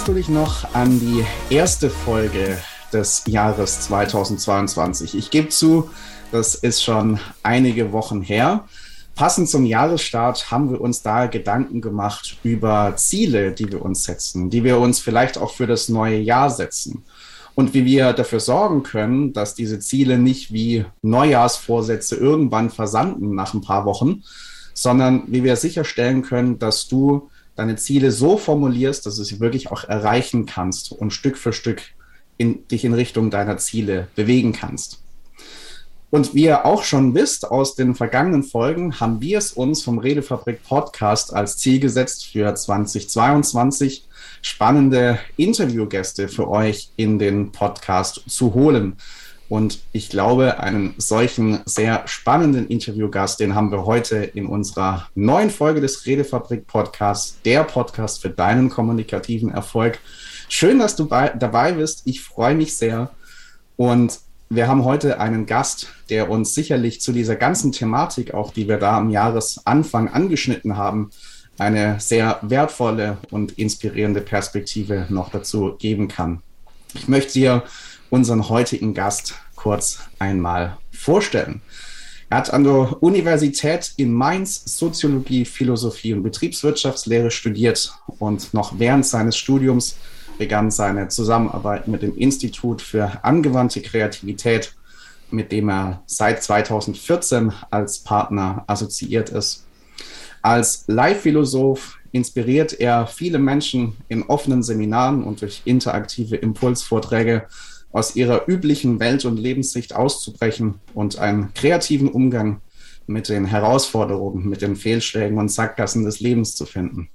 Erinnerst du dich noch an die erste Folge des Jahres 2022? Ich gebe zu, das ist schon einige Wochen her. Passend zum Jahresstart haben wir uns da Gedanken gemacht über Ziele, die wir uns setzen, die wir uns vielleicht auch für das neue Jahr setzen und wie wir dafür sorgen können, dass diese Ziele nicht wie Neujahrsvorsätze irgendwann versanden nach ein paar Wochen, sondern wie wir sicherstellen können, dass du deine Ziele so formulierst, dass du sie wirklich auch erreichen kannst und Stück für Stück in, dich in Richtung deiner Ziele bewegen kannst. Und wie ihr auch schon wisst aus den vergangenen Folgen, haben wir es uns vom Redefabrik Podcast als Ziel gesetzt für 2022 spannende Interviewgäste für euch in den Podcast zu holen. Und ich glaube, einen solchen sehr spannenden Interviewgast, den haben wir heute in unserer neuen Folge des Redefabrik Podcasts, der Podcast für deinen kommunikativen Erfolg. Schön, dass du bei, dabei bist. Ich freue mich sehr. Und wir haben heute einen Gast, der uns sicherlich zu dieser ganzen Thematik, auch die wir da am Jahresanfang angeschnitten haben, eine sehr wertvolle und inspirierende Perspektive noch dazu geben kann. Ich möchte dir unseren heutigen Gast kurz einmal vorstellen. Er hat an der Universität in Mainz Soziologie, Philosophie und Betriebswirtschaftslehre studiert und noch während seines Studiums begann seine Zusammenarbeit mit dem Institut für angewandte Kreativität, mit dem er seit 2014 als Partner assoziiert ist. Als Live-Philosoph inspiriert er viele Menschen in offenen Seminaren und durch interaktive Impulsvorträge aus ihrer üblichen Welt- und Lebenssicht auszubrechen und einen kreativen Umgang mit den Herausforderungen, mit den Fehlschlägen und Sackgassen des Lebens zu finden.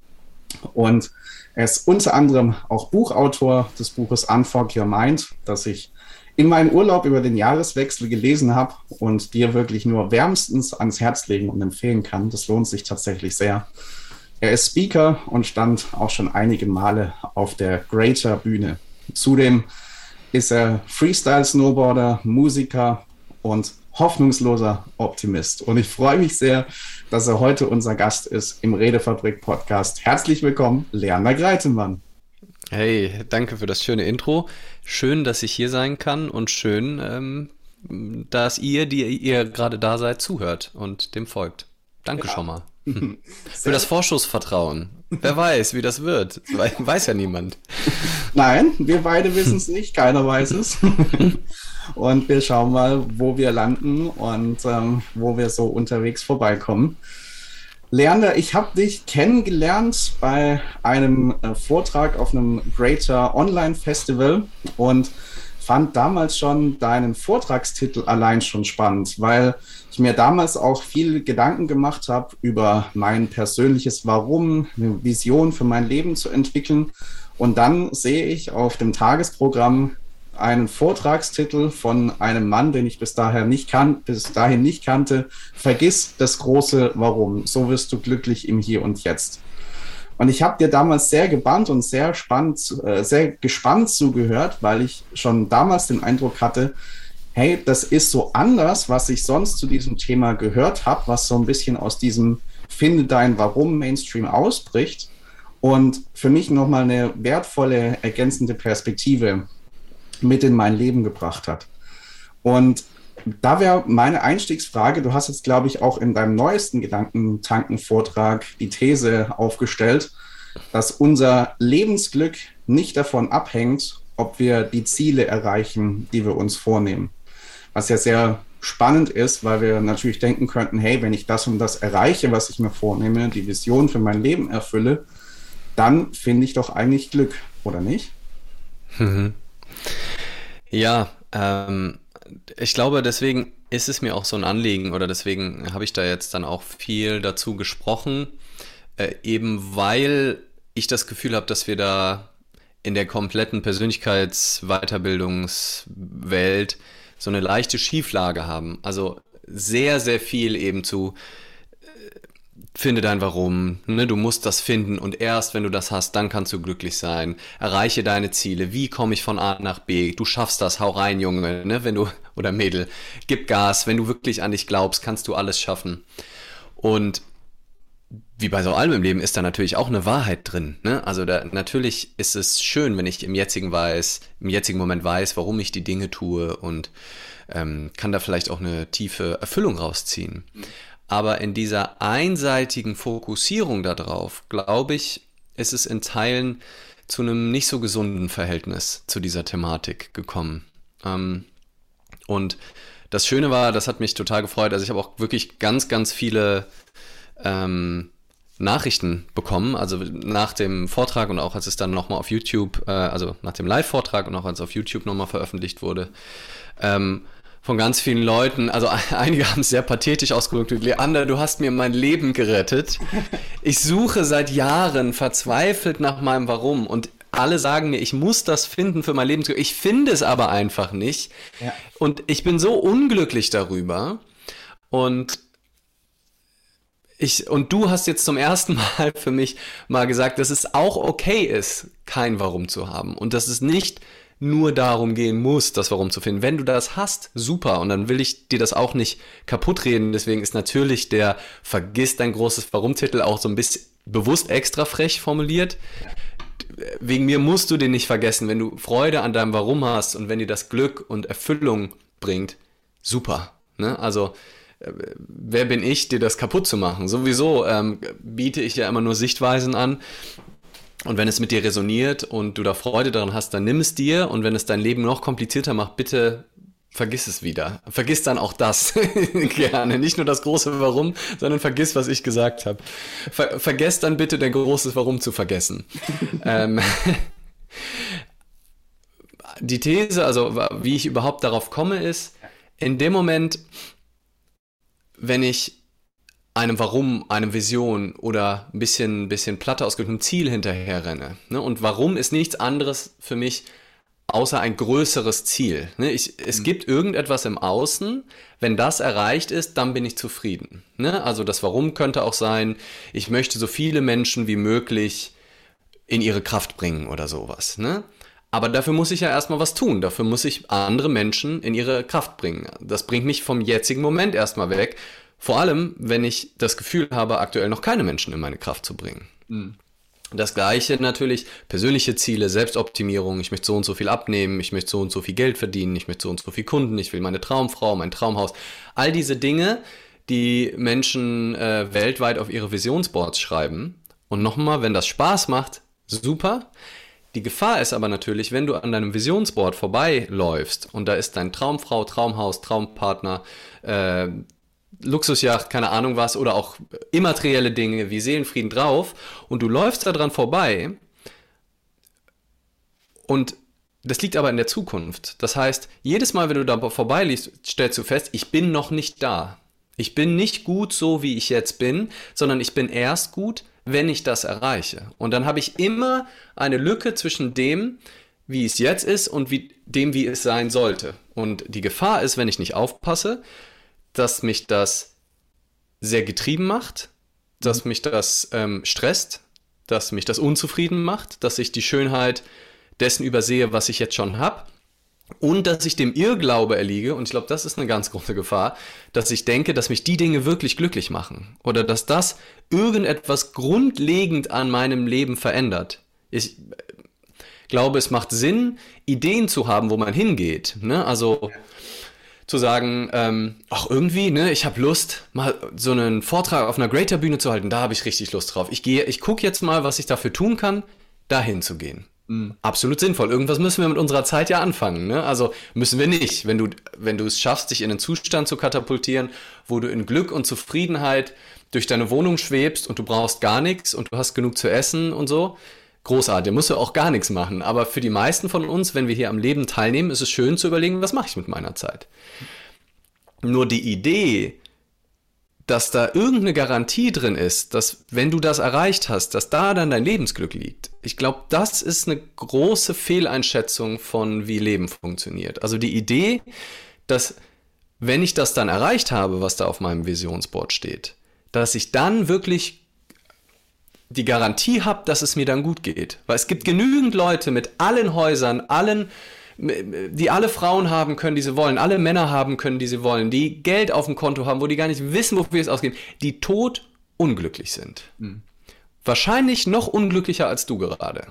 Und er ist unter anderem auch Buchautor des Buches Unfog Your Mind, das ich in meinem Urlaub über den Jahreswechsel gelesen habe und dir wirklich nur wärmstens ans Herz legen und empfehlen kann. Das lohnt sich tatsächlich sehr. Er ist Speaker und stand auch schon einige Male auf der Greater Bühne. Zudem ist er Freestyle-Snowboarder, Musiker und hoffnungsloser Optimist. Und ich freue mich sehr, dass er heute unser Gast ist im Redefabrik-Podcast. Herzlich willkommen, Lerner Greitemann. Hey, danke für das schöne Intro. Schön, dass ich hier sein kann und schön, ähm, dass ihr, die ihr gerade da seid, zuhört und dem folgt. Danke ja. schon mal. Für das Vorschussvertrauen. Wer weiß, wie das wird. Weiß ja niemand. Nein, wir beide wissen es nicht. Keiner weiß es. Und wir schauen mal, wo wir landen und ähm, wo wir so unterwegs vorbeikommen. Leander, ich habe dich kennengelernt bei einem äh, Vortrag auf einem Greater Online Festival und fand damals schon deinen Vortragstitel allein schon spannend, weil ich mir damals auch viel Gedanken gemacht habe über mein persönliches Warum, eine Vision für mein Leben zu entwickeln. Und dann sehe ich auf dem Tagesprogramm einen Vortragstitel von einem Mann, den ich bis dahin nicht, kan bis dahin nicht kannte. Vergiss das große Warum. So wirst du glücklich im Hier und Jetzt. Und ich habe dir damals sehr gebannt und sehr spannend, äh, sehr gespannt zugehört, weil ich schon damals den Eindruck hatte, hey, das ist so anders, was ich sonst zu diesem Thema gehört habe, was so ein bisschen aus diesem Finde dein Warum Mainstream ausbricht und für mich nochmal eine wertvolle ergänzende Perspektive mit in mein Leben gebracht hat. Und da wäre meine Einstiegsfrage, du hast jetzt, glaube ich, auch in deinem neuesten Gedankentanken-Vortrag die These aufgestellt, dass unser Lebensglück nicht davon abhängt, ob wir die Ziele erreichen, die wir uns vornehmen. Was ja sehr spannend ist, weil wir natürlich denken könnten, hey, wenn ich das und das erreiche, was ich mir vornehme, die Vision für mein Leben erfülle, dann finde ich doch eigentlich Glück, oder nicht? Mhm. Ja, ähm, ich glaube, deswegen ist es mir auch so ein Anliegen oder deswegen habe ich da jetzt dann auch viel dazu gesprochen, äh, eben weil ich das Gefühl habe, dass wir da in der kompletten Persönlichkeitsweiterbildungswelt so eine leichte Schieflage haben. Also sehr, sehr viel eben zu finde dein Warum, ne? du musst das finden und erst wenn du das hast, dann kannst du glücklich sein. Erreiche deine Ziele. Wie komme ich von A nach B? Du schaffst das, hau rein, Junge, ne? wenn du oder Mädel, gib Gas. Wenn du wirklich an dich glaubst, kannst du alles schaffen. Und wie bei so allem im Leben ist da natürlich auch eine Wahrheit drin. Ne? Also da, natürlich ist es schön, wenn ich im jetzigen weiß, im jetzigen Moment weiß, warum ich die Dinge tue und ähm, kann da vielleicht auch eine tiefe Erfüllung rausziehen. Aber in dieser einseitigen Fokussierung darauf, glaube ich, ist es in Teilen zu einem nicht so gesunden Verhältnis zu dieser Thematik gekommen. Ähm, und das Schöne war, das hat mich total gefreut. Also ich habe auch wirklich ganz, ganz viele ähm, Nachrichten bekommen, also nach dem Vortrag und auch als es dann nochmal auf YouTube, äh, also nach dem Live-Vortrag und auch als es auf YouTube nochmal veröffentlicht wurde, ähm, von ganz vielen Leuten, also einige haben es sehr pathetisch ausgedrückt, Leander, du hast mir mein Leben gerettet. Ich suche seit Jahren verzweifelt nach meinem Warum und alle sagen mir, ich muss das finden für mein Leben. Ich finde es aber einfach nicht. Ja. Und ich bin so unglücklich darüber. Und ich, und du hast jetzt zum ersten Mal für mich mal gesagt, dass es auch okay ist, kein Warum zu haben. Und dass es nicht nur darum gehen muss, das Warum zu finden. Wenn du das hast, super. Und dann will ich dir das auch nicht kaputt reden. Deswegen ist natürlich der Vergiss dein großes Warum-Titel auch so ein bisschen bewusst extra frech formuliert. Wegen mir musst du den nicht vergessen. Wenn du Freude an deinem Warum hast und wenn dir das Glück und Erfüllung bringt, super. Ne? Also wer bin ich, dir das kaputt zu machen? Sowieso ähm, biete ich ja immer nur Sichtweisen an. Und wenn es mit dir resoniert und du da Freude daran hast, dann nimm es dir. Und wenn es dein Leben noch komplizierter macht, bitte vergiss es wieder. Vergiss dann auch das gerne. Nicht nur das große Warum, sondern vergiss, was ich gesagt habe. Ver vergesst dann bitte dein großes Warum zu vergessen. ähm, die These, also wie ich überhaupt darauf komme, ist, in dem Moment, wenn ich einem Warum, einem Vision oder ein bisschen, bisschen platter ausgedrückt einem Ziel hinterher renne. Ne? Und Warum ist nichts anderes für mich außer ein größeres Ziel. Ne? Ich, es mhm. gibt irgendetwas im Außen, wenn das erreicht ist, dann bin ich zufrieden. Ne? Also das Warum könnte auch sein, ich möchte so viele Menschen wie möglich in ihre Kraft bringen oder sowas. Ne? Aber dafür muss ich ja erstmal was tun. Dafür muss ich andere Menschen in ihre Kraft bringen. Das bringt mich vom jetzigen Moment erstmal weg. Vor allem, wenn ich das Gefühl habe, aktuell noch keine Menschen in meine Kraft zu bringen. Mhm. Das gleiche natürlich, persönliche Ziele, Selbstoptimierung, ich möchte so und so viel abnehmen, ich möchte so und so viel Geld verdienen, ich möchte so und so viel Kunden, ich will meine Traumfrau, mein Traumhaus. All diese Dinge, die Menschen äh, weltweit auf ihre Visionsboards schreiben. Und nochmal, wenn das Spaß macht, super. Die Gefahr ist aber natürlich, wenn du an deinem Visionsboard vorbeiläufst und da ist dein Traumfrau, Traumhaus, Traumpartner, äh, Luxusjacht, keine Ahnung was, oder auch immaterielle Dinge wie Seelenfrieden drauf und du läufst da dran vorbei und das liegt aber in der Zukunft. Das heißt, jedes Mal, wenn du da vorbeiliest, stellst du fest, ich bin noch nicht da. Ich bin nicht gut so, wie ich jetzt bin, sondern ich bin erst gut, wenn ich das erreiche. Und dann habe ich immer eine Lücke zwischen dem, wie es jetzt ist und wie, dem, wie es sein sollte. Und die Gefahr ist, wenn ich nicht aufpasse, dass mich das sehr getrieben macht, dass mich das ähm, stresst, dass mich das unzufrieden macht, dass ich die Schönheit dessen übersehe, was ich jetzt schon habe und dass ich dem Irrglaube erliege, und ich glaube, das ist eine ganz große Gefahr, dass ich denke, dass mich die Dinge wirklich glücklich machen oder dass das irgendetwas grundlegend an meinem Leben verändert. Ich glaube, es macht Sinn, Ideen zu haben, wo man hingeht. Ne? Also zu sagen, ähm, ach irgendwie, ne, ich habe Lust, mal so einen Vortrag auf einer Greater Bühne zu halten, da habe ich richtig Lust drauf. Ich gehe, ich gucke jetzt mal, was ich dafür tun kann, dahin zu gehen. Mhm. Absolut sinnvoll. Irgendwas müssen wir mit unserer Zeit ja anfangen. Ne? Also müssen wir nicht. Wenn du, wenn du es schaffst, dich in einen Zustand zu katapultieren, wo du in Glück und Zufriedenheit durch deine Wohnung schwebst und du brauchst gar nichts und du hast genug zu essen und so, großartig. Musst du auch gar nichts machen. Aber für die meisten von uns, wenn wir hier am Leben teilnehmen, ist es schön zu überlegen, was mache ich mit meiner Zeit. Nur die Idee, dass da irgendeine Garantie drin ist, dass wenn du das erreicht hast, dass da dann dein Lebensglück liegt. Ich glaube, das ist eine große Fehleinschätzung von wie Leben funktioniert. Also die Idee, dass wenn ich das dann erreicht habe, was da auf meinem Visionsboard steht, dass ich dann wirklich die Garantie habe, dass es mir dann gut geht. Weil es gibt genügend Leute mit allen Häusern, allen die alle Frauen haben können, die sie wollen, alle Männer haben können, die sie wollen, die Geld auf dem Konto haben, wo die gar nicht wissen, wofür es ausgeben, die tot unglücklich sind. Mhm. Wahrscheinlich noch unglücklicher als du gerade.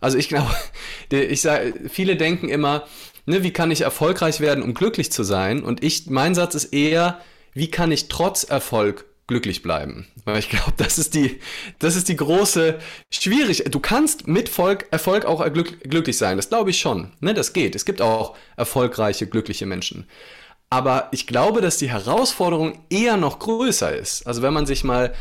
Also ich glaube, ich sage, viele denken immer, ne, wie kann ich erfolgreich werden, um glücklich zu sein? Und ich, mein Satz ist eher, wie kann ich trotz Erfolg glücklich bleiben? Weil ich glaube, das ist die, das ist die große Schwierigkeit. Du kannst mit Volk, Erfolg auch glück, glücklich sein. Das glaube ich schon. Ne, das geht. Es gibt auch erfolgreiche, glückliche Menschen. Aber ich glaube, dass die Herausforderung eher noch größer ist. Also wenn man sich mal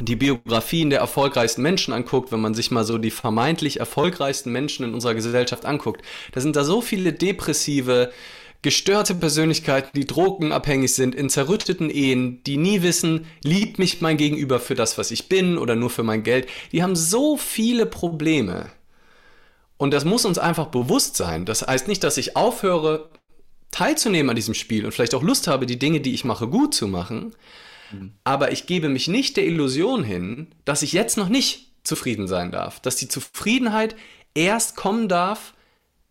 die Biografien der erfolgreichsten Menschen anguckt, wenn man sich mal so die vermeintlich erfolgreichsten Menschen in unserer Gesellschaft anguckt, da sind da so viele depressive, gestörte Persönlichkeiten, die drogenabhängig sind, in zerrütteten Ehen, die nie wissen, liebt mich mein Gegenüber für das, was ich bin oder nur für mein Geld. Die haben so viele Probleme. Und das muss uns einfach bewusst sein. Das heißt nicht, dass ich aufhöre, teilzunehmen an diesem Spiel und vielleicht auch Lust habe, die Dinge, die ich mache, gut zu machen. Mhm. Aber ich gebe mich nicht der Illusion hin, dass ich jetzt noch nicht zufrieden sein darf. Dass die Zufriedenheit erst kommen darf,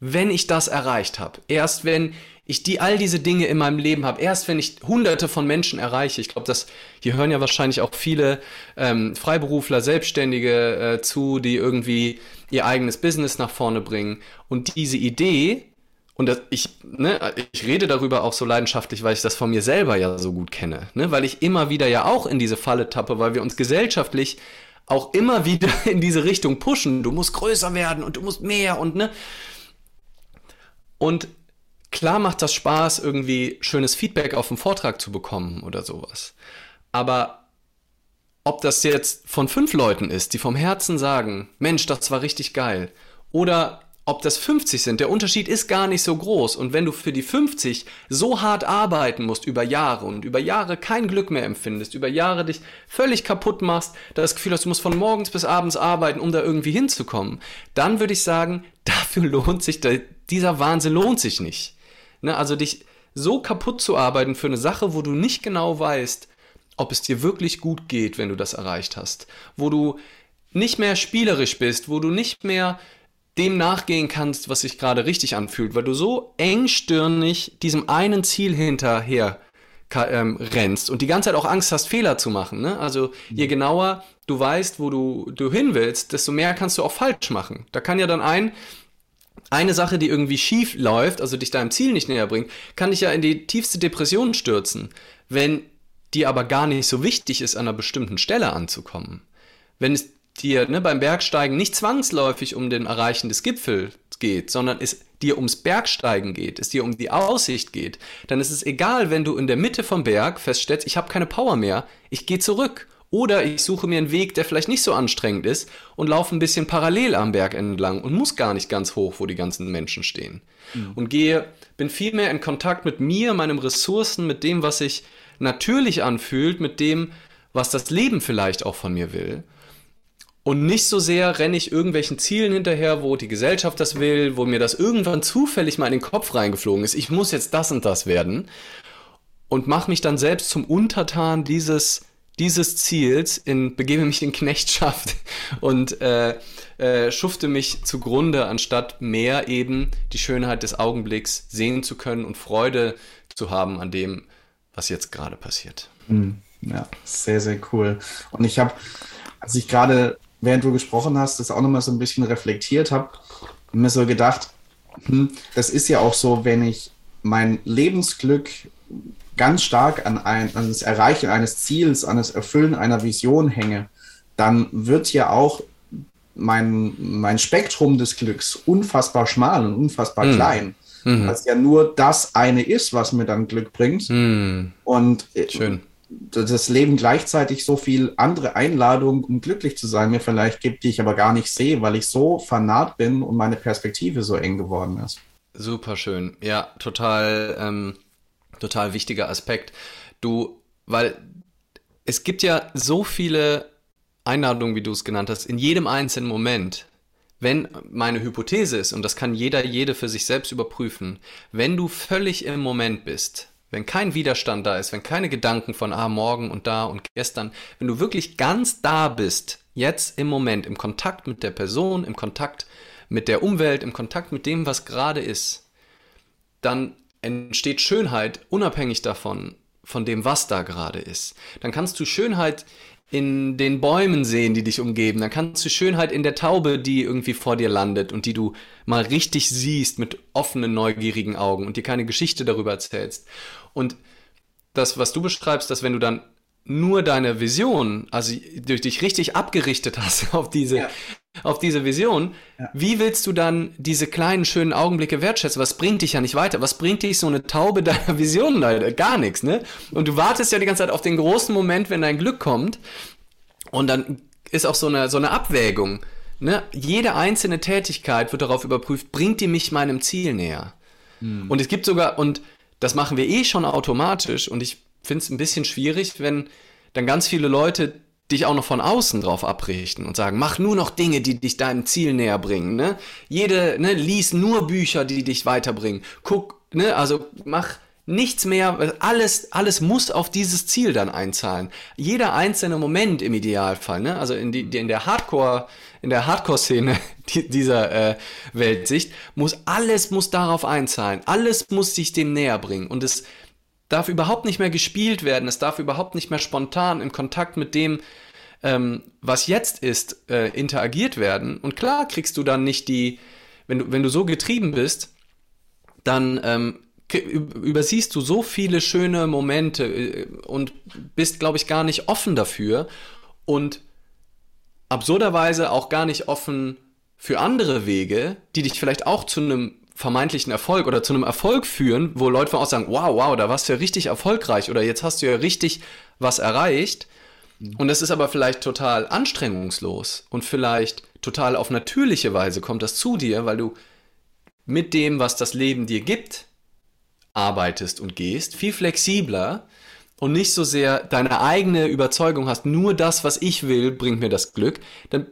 wenn ich das erreicht habe. Erst wenn ich die all diese Dinge in meinem Leben habe, erst wenn ich hunderte von Menschen erreiche. Ich glaube, dass hier hören ja wahrscheinlich auch viele ähm, Freiberufler, Selbstständige äh, zu, die irgendwie ihr eigenes Business nach vorne bringen. Und diese Idee, und das, ich, ne, ich rede darüber auch so leidenschaftlich, weil ich das von mir selber ja so gut kenne. Ne? Weil ich immer wieder ja auch in diese Falle tappe, weil wir uns gesellschaftlich auch immer wieder in diese Richtung pushen. Du musst größer werden und du musst mehr und ne. Und klar macht das Spaß, irgendwie schönes Feedback auf dem Vortrag zu bekommen oder sowas. Aber ob das jetzt von fünf Leuten ist, die vom Herzen sagen, Mensch, das war richtig geil, oder ob das 50 sind, der Unterschied ist gar nicht so groß. Und wenn du für die 50 so hart arbeiten musst über Jahre und über Jahre kein Glück mehr empfindest, über Jahre dich völlig kaputt machst, das Gefühl hast, du musst von morgens bis abends arbeiten, um da irgendwie hinzukommen, dann würde ich sagen, dafür lohnt sich, dieser Wahnsinn lohnt sich nicht. Ne? Also dich so kaputt zu arbeiten für eine Sache, wo du nicht genau weißt, ob es dir wirklich gut geht, wenn du das erreicht hast, wo du nicht mehr spielerisch bist, wo du nicht mehr dem nachgehen kannst, was sich gerade richtig anfühlt, weil du so engstirnig diesem einen Ziel hinterher ähm, rennst und die ganze Zeit auch Angst hast, Fehler zu machen. Ne? Also je mhm. genauer du weißt, wo du, du hin willst, desto mehr kannst du auch falsch machen. Da kann ja dann ein, eine Sache, die irgendwie schief läuft, also dich deinem Ziel nicht näher bringt, kann dich ja in die tiefste Depression stürzen, wenn dir aber gar nicht so wichtig ist, an einer bestimmten Stelle anzukommen. Wenn es dir ne, beim Bergsteigen nicht zwangsläufig um den Erreichen des Gipfels geht, sondern es dir ums Bergsteigen geht, es dir um die Aussicht geht, dann ist es egal, wenn du in der Mitte vom Berg feststellst, ich habe keine Power mehr, ich gehe zurück. Oder ich suche mir einen Weg, der vielleicht nicht so anstrengend ist und laufe ein bisschen parallel am Berg entlang und muss gar nicht ganz hoch, wo die ganzen Menschen stehen. Mhm. Und gehe, bin viel mehr in Kontakt mit mir, meinen Ressourcen, mit dem, was sich natürlich anfühlt, mit dem, was das Leben vielleicht auch von mir will. Und nicht so sehr renne ich irgendwelchen Zielen hinterher, wo die Gesellschaft das will, wo mir das irgendwann zufällig mal in den Kopf reingeflogen ist. Ich muss jetzt das und das werden. Und mache mich dann selbst zum Untertan dieses, dieses Ziels, in, begebe mich in Knechtschaft und äh, äh, schufte mich zugrunde, anstatt mehr eben die Schönheit des Augenblicks sehen zu können und Freude zu haben an dem, was jetzt gerade passiert. Hm, ja, sehr, sehr cool. Und ich habe, als ich gerade während du gesprochen hast, das auch nochmal so ein bisschen reflektiert habe mir so gedacht, hm, das ist ja auch so, wenn ich mein Lebensglück ganz stark an, ein, an das Erreichen eines Ziels, an das Erfüllen einer Vision hänge, dann wird ja auch mein, mein Spektrum des Glücks unfassbar schmal und unfassbar mhm. klein. Mhm. Weil es ja nur das eine ist, was mir dann Glück bringt. Mhm. Und äh, Schön das Leben gleichzeitig so viel andere Einladungen, um glücklich zu sein, mir vielleicht gibt, die ich aber gar nicht sehe, weil ich so vernarrt bin und meine Perspektive so eng geworden ist. Super schön. Ja, total, ähm, total wichtiger Aspekt. Du, weil es gibt ja so viele Einladungen, wie du es genannt hast, in jedem einzelnen Moment. Wenn meine Hypothese ist, und das kann jeder, jede für sich selbst überprüfen, wenn du völlig im Moment bist, wenn kein Widerstand da ist, wenn keine Gedanken von ah, morgen und da und gestern, wenn du wirklich ganz da bist, jetzt im Moment, im Kontakt mit der Person, im Kontakt mit der Umwelt, im Kontakt mit dem, was gerade ist, dann entsteht Schönheit unabhängig davon, von dem, was da gerade ist. Dann kannst du Schönheit in den Bäumen sehen, die dich umgeben. Dann kannst du Schönheit in der Taube, die irgendwie vor dir landet und die du mal richtig siehst mit offenen, neugierigen Augen und dir keine Geschichte darüber erzählst. Und das, was du beschreibst, dass wenn du dann nur deine Vision, also durch dich richtig abgerichtet hast auf diese, ja. Auf diese Vision, ja. wie willst du dann diese kleinen schönen Augenblicke wertschätzen? Was bringt dich ja nicht weiter? Was bringt dich so eine Taube deiner Vision, Leute? Gar nichts, ne? Und du wartest ja die ganze Zeit auf den großen Moment, wenn dein Glück kommt. Und dann ist auch so eine, so eine Abwägung. Ne? Jede einzelne Tätigkeit wird darauf überprüft, bringt die mich meinem Ziel näher? Hm. Und es gibt sogar, und das machen wir eh schon automatisch, und ich finde es ein bisschen schwierig, wenn dann ganz viele Leute dich auch noch von außen drauf abrichten und sagen, mach nur noch Dinge, die dich deinem Ziel näher bringen. Ne? Jede, ne, lies nur Bücher, die dich weiterbringen. Guck, ne, also mach nichts mehr, alles, alles muss auf dieses Ziel dann einzahlen. Jeder einzelne Moment im Idealfall, ne? Also in, die, in der Hardcore, in der Hardcore-Szene dieser äh, Weltsicht, muss alles muss darauf einzahlen. Alles muss sich dem näher bringen. Und es darf überhaupt nicht mehr gespielt werden, es darf überhaupt nicht mehr spontan im Kontakt mit dem, ähm, was jetzt ist, äh, interagiert werden. Und klar kriegst du dann nicht die, wenn du, wenn du so getrieben bist, dann ähm, übersiehst du so viele schöne Momente äh, und bist, glaube ich, gar nicht offen dafür und absurderweise auch gar nicht offen für andere Wege, die dich vielleicht auch zu einem vermeintlichen Erfolg oder zu einem Erfolg führen, wo Leute von aus sagen, wow, wow, da warst du ja richtig erfolgreich oder jetzt hast du ja richtig was erreicht. Und das ist aber vielleicht total anstrengungslos und vielleicht total auf natürliche Weise kommt das zu dir, weil du mit dem, was das Leben dir gibt, arbeitest und gehst, viel flexibler und nicht so sehr deine eigene Überzeugung hast, nur das, was ich will, bringt mir das Glück, dann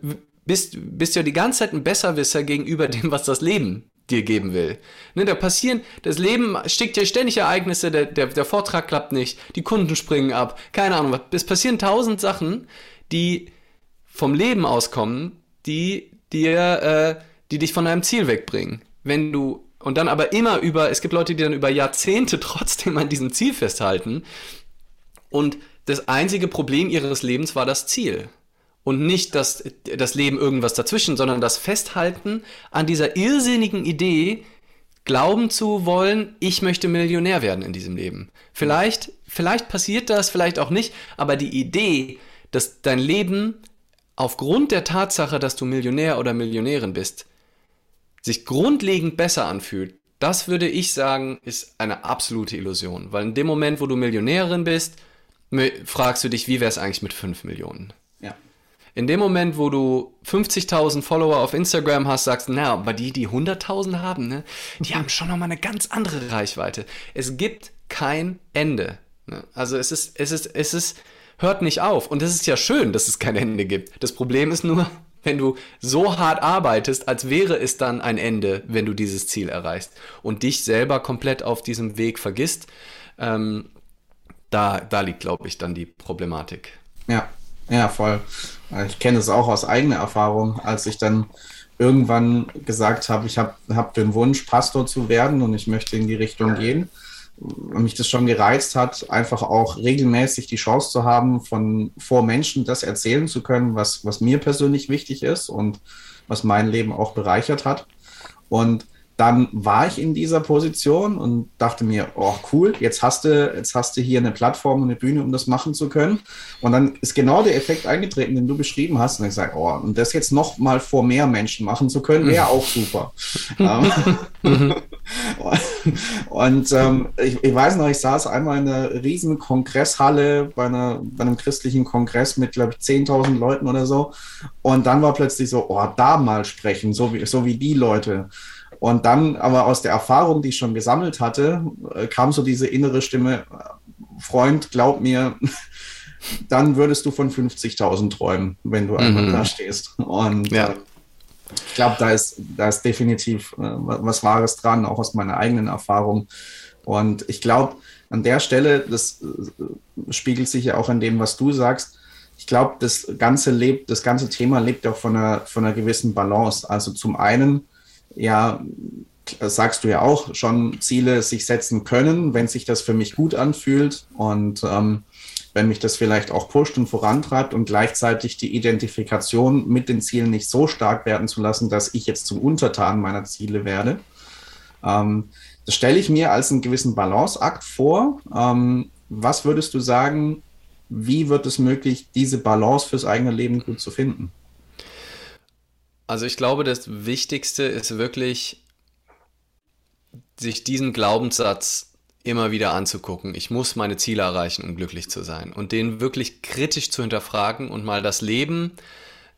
bist, bist du ja die ganze Zeit ein Besserwisser gegenüber dem, was das Leben dir geben will. Ne, da passieren, das Leben schickt dir ständig Ereignisse, der, der, der Vortrag klappt nicht, die Kunden springen ab, keine Ahnung, es passieren tausend Sachen, die vom Leben auskommen, die dir, äh, die dich von deinem Ziel wegbringen. Wenn du, und dann aber immer über, es gibt Leute, die dann über Jahrzehnte trotzdem an diesem Ziel festhalten und das einzige Problem ihres Lebens war das Ziel und nicht das, das Leben irgendwas dazwischen, sondern das Festhalten an dieser irrsinnigen Idee, glauben zu wollen, ich möchte Millionär werden in diesem Leben. Vielleicht, vielleicht passiert das, vielleicht auch nicht, aber die Idee, dass dein Leben aufgrund der Tatsache, dass du Millionär oder Millionärin bist, sich grundlegend besser anfühlt, das würde ich sagen, ist eine absolute Illusion. Weil in dem Moment, wo du Millionärin bist, fragst du dich, wie wäre es eigentlich mit 5 Millionen? In dem Moment, wo du 50.000 Follower auf Instagram hast, sagst du, na, aber die, die 100.000 haben, ne, die haben schon nochmal eine ganz andere Reichweite. Es gibt kein Ende. Ne? Also es ist, es ist, es ist, hört nicht auf. Und es ist ja schön, dass es kein Ende gibt. Das Problem ist nur, wenn du so hart arbeitest, als wäre es dann ein Ende, wenn du dieses Ziel erreichst und dich selber komplett auf diesem Weg vergisst, ähm, da, da liegt, glaube ich, dann die Problematik. Ja, ja, voll. Ich kenne es auch aus eigener Erfahrung, als ich dann irgendwann gesagt habe, ich habe hab den Wunsch, Pastor zu werden und ich möchte in die Richtung gehen. Und mich das schon gereizt hat, einfach auch regelmäßig die Chance zu haben, von vor Menschen das erzählen zu können, was, was mir persönlich wichtig ist und was mein Leben auch bereichert hat. Und dann war ich in dieser Position und dachte mir, oh cool, jetzt hast du, jetzt hast du hier eine Plattform und eine Bühne, um das machen zu können. Und dann ist genau der Effekt eingetreten, den du beschrieben hast. Und ich sage, oh, und das jetzt noch mal vor mehr Menschen machen zu können, wäre auch super. und ähm, ich, ich, weiß noch, ich saß einmal in einer riesen Kongresshalle bei, einer, bei einem christlichen Kongress mit, glaube ich, 10.000 Leuten oder so. Und dann war plötzlich so, oh, da mal sprechen, so wie, so wie die Leute. Und dann aber aus der Erfahrung, die ich schon gesammelt hatte, äh, kam so diese innere Stimme, Freund, glaub mir, dann würdest du von 50.000 träumen, wenn du einmal mhm. da stehst. Und ja. Äh, ich glaube, da ist, da ist definitiv äh, was Wahres dran, auch aus meiner eigenen Erfahrung. Und ich glaube, an der Stelle, das spiegelt sich ja auch in dem, was du sagst. Ich glaube, das ganze lebt, das ganze Thema lebt auch von einer, von einer gewissen Balance. Also zum einen ja, sagst du ja auch, schon Ziele sich setzen können, wenn sich das für mich gut anfühlt. Und ähm, wenn mich das vielleicht auch pusht und vorantreibt und gleichzeitig die Identifikation mit den Zielen nicht so stark werden zu lassen, dass ich jetzt zum Untertan meiner Ziele werde. Ähm, das stelle ich mir als einen gewissen Balanceakt vor. Ähm, was würdest du sagen, wie wird es möglich, diese Balance fürs eigene Leben gut zu finden? Also ich glaube, das Wichtigste ist wirklich, sich diesen Glaubenssatz immer wieder anzugucken. Ich muss meine Ziele erreichen, um glücklich zu sein. Und den wirklich kritisch zu hinterfragen und mal das Leben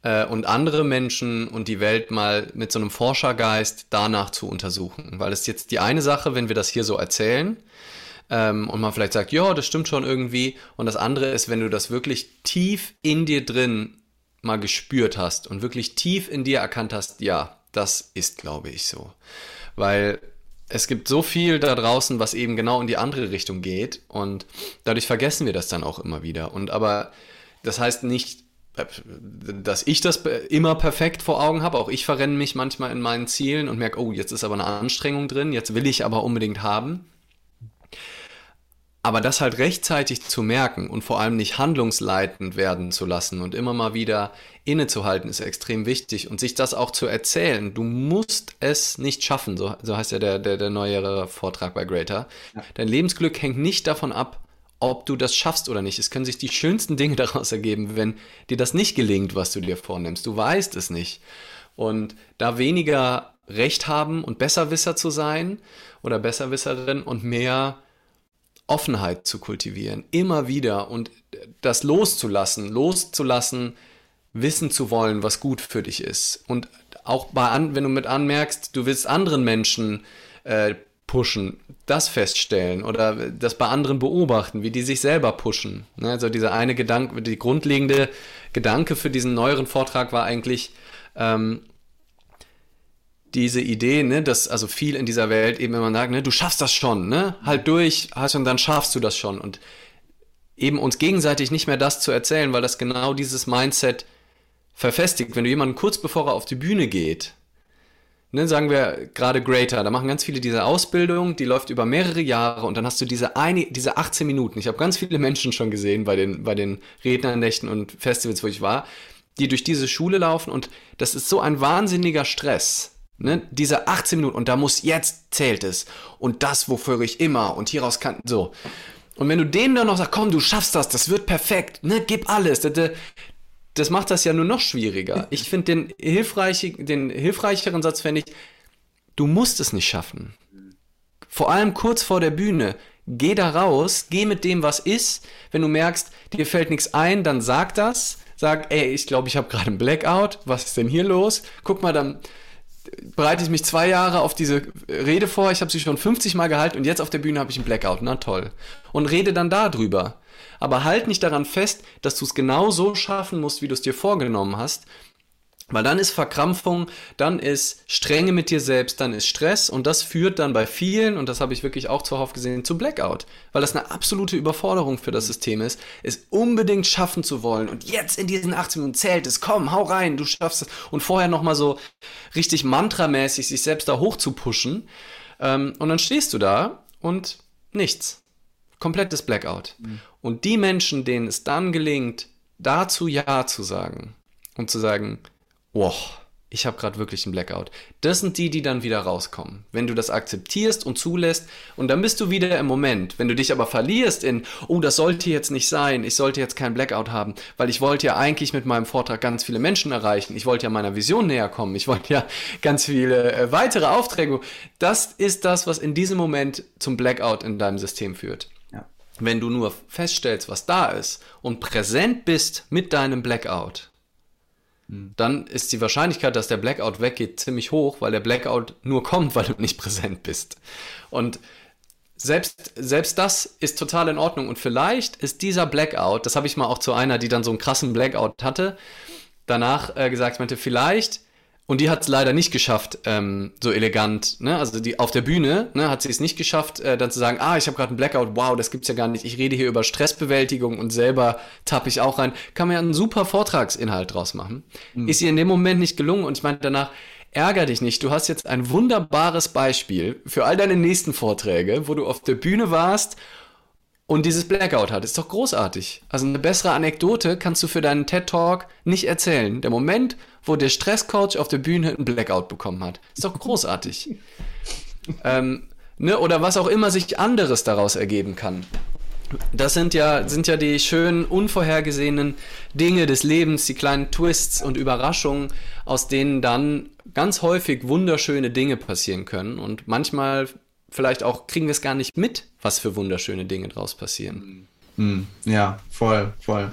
äh, und andere Menschen und die Welt mal mit so einem Forschergeist danach zu untersuchen. Weil es jetzt die eine Sache, wenn wir das hier so erzählen, ähm, und man vielleicht sagt, ja, das stimmt schon irgendwie. Und das andere ist, wenn du das wirklich tief in dir drin mal gespürt hast und wirklich tief in dir erkannt hast, ja, das ist, glaube ich, so. Weil es gibt so viel da draußen, was eben genau in die andere Richtung geht und dadurch vergessen wir das dann auch immer wieder. Und aber das heißt nicht, dass ich das immer perfekt vor Augen habe. Auch ich verrenne mich manchmal in meinen Zielen und merke, oh, jetzt ist aber eine Anstrengung drin, jetzt will ich aber unbedingt haben. Aber das halt rechtzeitig zu merken und vor allem nicht handlungsleitend werden zu lassen und immer mal wieder innezuhalten, ist extrem wichtig. Und sich das auch zu erzählen. Du musst es nicht schaffen, so, so heißt ja der, der, der neuere Vortrag bei Greater. Ja. Dein Lebensglück hängt nicht davon ab, ob du das schaffst oder nicht. Es können sich die schönsten Dinge daraus ergeben, wenn dir das nicht gelingt, was du dir vornimmst. Du weißt es nicht. Und da weniger Recht haben und Besserwisser zu sein oder Besserwisserin und mehr Offenheit zu kultivieren, immer wieder und das loszulassen, loszulassen, wissen zu wollen, was gut für dich ist. Und auch bei an, wenn du mit anmerkst, du willst anderen Menschen äh, pushen, das feststellen oder das bei anderen beobachten, wie die sich selber pushen. Ne, also dieser eine Gedanke, die grundlegende Gedanke für diesen neueren Vortrag war eigentlich, ähm, diese Idee, ne, dass also viel in dieser Welt eben immer sagt, ne, du schaffst das schon, ne, halt durch, halt und dann schaffst du das schon und eben uns gegenseitig nicht mehr das zu erzählen, weil das genau dieses Mindset verfestigt. Wenn du jemanden kurz bevor er auf die Bühne geht, ne, sagen wir gerade Greater, da machen ganz viele diese Ausbildung, die läuft über mehrere Jahre und dann hast du diese eine, diese 18 Minuten. Ich habe ganz viele Menschen schon gesehen bei den, bei den Rednernächten und Festivals, wo ich war, die durch diese Schule laufen und das ist so ein wahnsinniger Stress Ne, diese 18 Minuten und da muss jetzt zählt es und das, wofür ich immer und hieraus kann, so. Und wenn du denen dann noch sagst, komm, du schaffst das, das wird perfekt, ne, gib alles, das, macht das ja nur noch schwieriger. Ich finde den, hilfreich, den hilfreicheren Satz fände ich, du musst es nicht schaffen. Vor allem kurz vor der Bühne, geh da raus, geh mit dem, was ist. Wenn du merkst, dir fällt nichts ein, dann sag das. Sag, ey, ich glaube, ich habe gerade einen Blackout. Was ist denn hier los? Guck mal, dann bereite ich mich zwei Jahre auf diese Rede vor, ich habe sie schon 50 Mal gehalten und jetzt auf der Bühne habe ich einen Blackout. Na toll. Und rede dann darüber. Aber halt nicht daran fest, dass du es genau so schaffen musst, wie du es dir vorgenommen hast, weil dann ist Verkrampfung, dann ist Strenge mit dir selbst, dann ist Stress und das führt dann bei vielen, und das habe ich wirklich auch zuhauf gesehen, zu Blackout. Weil das eine absolute Überforderung für das System ist, es unbedingt schaffen zu wollen. Und jetzt in diesen 18 Minuten zählt es, komm, hau rein, du schaffst es. Und vorher nochmal so richtig mantramäßig sich selbst da hoch zu pushen. Ähm, und dann stehst du da und nichts. Komplettes Blackout. Mhm. Und die Menschen, denen es dann gelingt, dazu Ja zu sagen und zu sagen, wow, ich habe gerade wirklich einen Blackout. Das sind die, die dann wieder rauskommen. Wenn du das akzeptierst und zulässt und dann bist du wieder im Moment. Wenn du dich aber verlierst in, oh, das sollte jetzt nicht sein, ich sollte jetzt keinen Blackout haben, weil ich wollte ja eigentlich mit meinem Vortrag ganz viele Menschen erreichen, ich wollte ja meiner Vision näher kommen, ich wollte ja ganz viele äh, weitere Aufträge. Das ist das, was in diesem Moment zum Blackout in deinem System führt. Ja. Wenn du nur feststellst, was da ist und präsent bist mit deinem Blackout, dann ist die Wahrscheinlichkeit, dass der Blackout weggeht, ziemlich hoch, weil der Blackout nur kommt, weil du nicht präsent bist. Und selbst, selbst das ist total in Ordnung. Und vielleicht ist dieser Blackout, das habe ich mal auch zu einer, die dann so einen krassen Blackout hatte, danach äh, gesagt, meinte, vielleicht und die hat es leider nicht geschafft, ähm, so elegant, ne? Also die auf der Bühne, ne, hat sie es nicht geschafft, äh, dann zu sagen, ah, ich habe gerade einen Blackout, wow, das gibt's ja gar nicht. Ich rede hier über Stressbewältigung und selber tappe ich auch rein. Kann man ja einen super Vortragsinhalt draus machen. Mhm. Ist ihr in dem Moment nicht gelungen und ich meinte danach, ärger dich nicht, du hast jetzt ein wunderbares Beispiel für all deine nächsten Vorträge, wo du auf der Bühne warst und dieses Blackout hat. Ist doch großartig. Also eine bessere Anekdote kannst du für deinen TED Talk nicht erzählen. Der Moment, wo der Stresscoach auf der Bühne einen Blackout bekommen hat. Ist doch großartig. ähm, ne? Oder was auch immer sich anderes daraus ergeben kann. Das sind ja, sind ja die schönen, unvorhergesehenen Dinge des Lebens, die kleinen Twists und Überraschungen, aus denen dann ganz häufig wunderschöne Dinge passieren können. Und manchmal vielleicht auch kriegen wir es gar nicht mit, was für wunderschöne Dinge draus passieren. Hm, ja, voll, voll.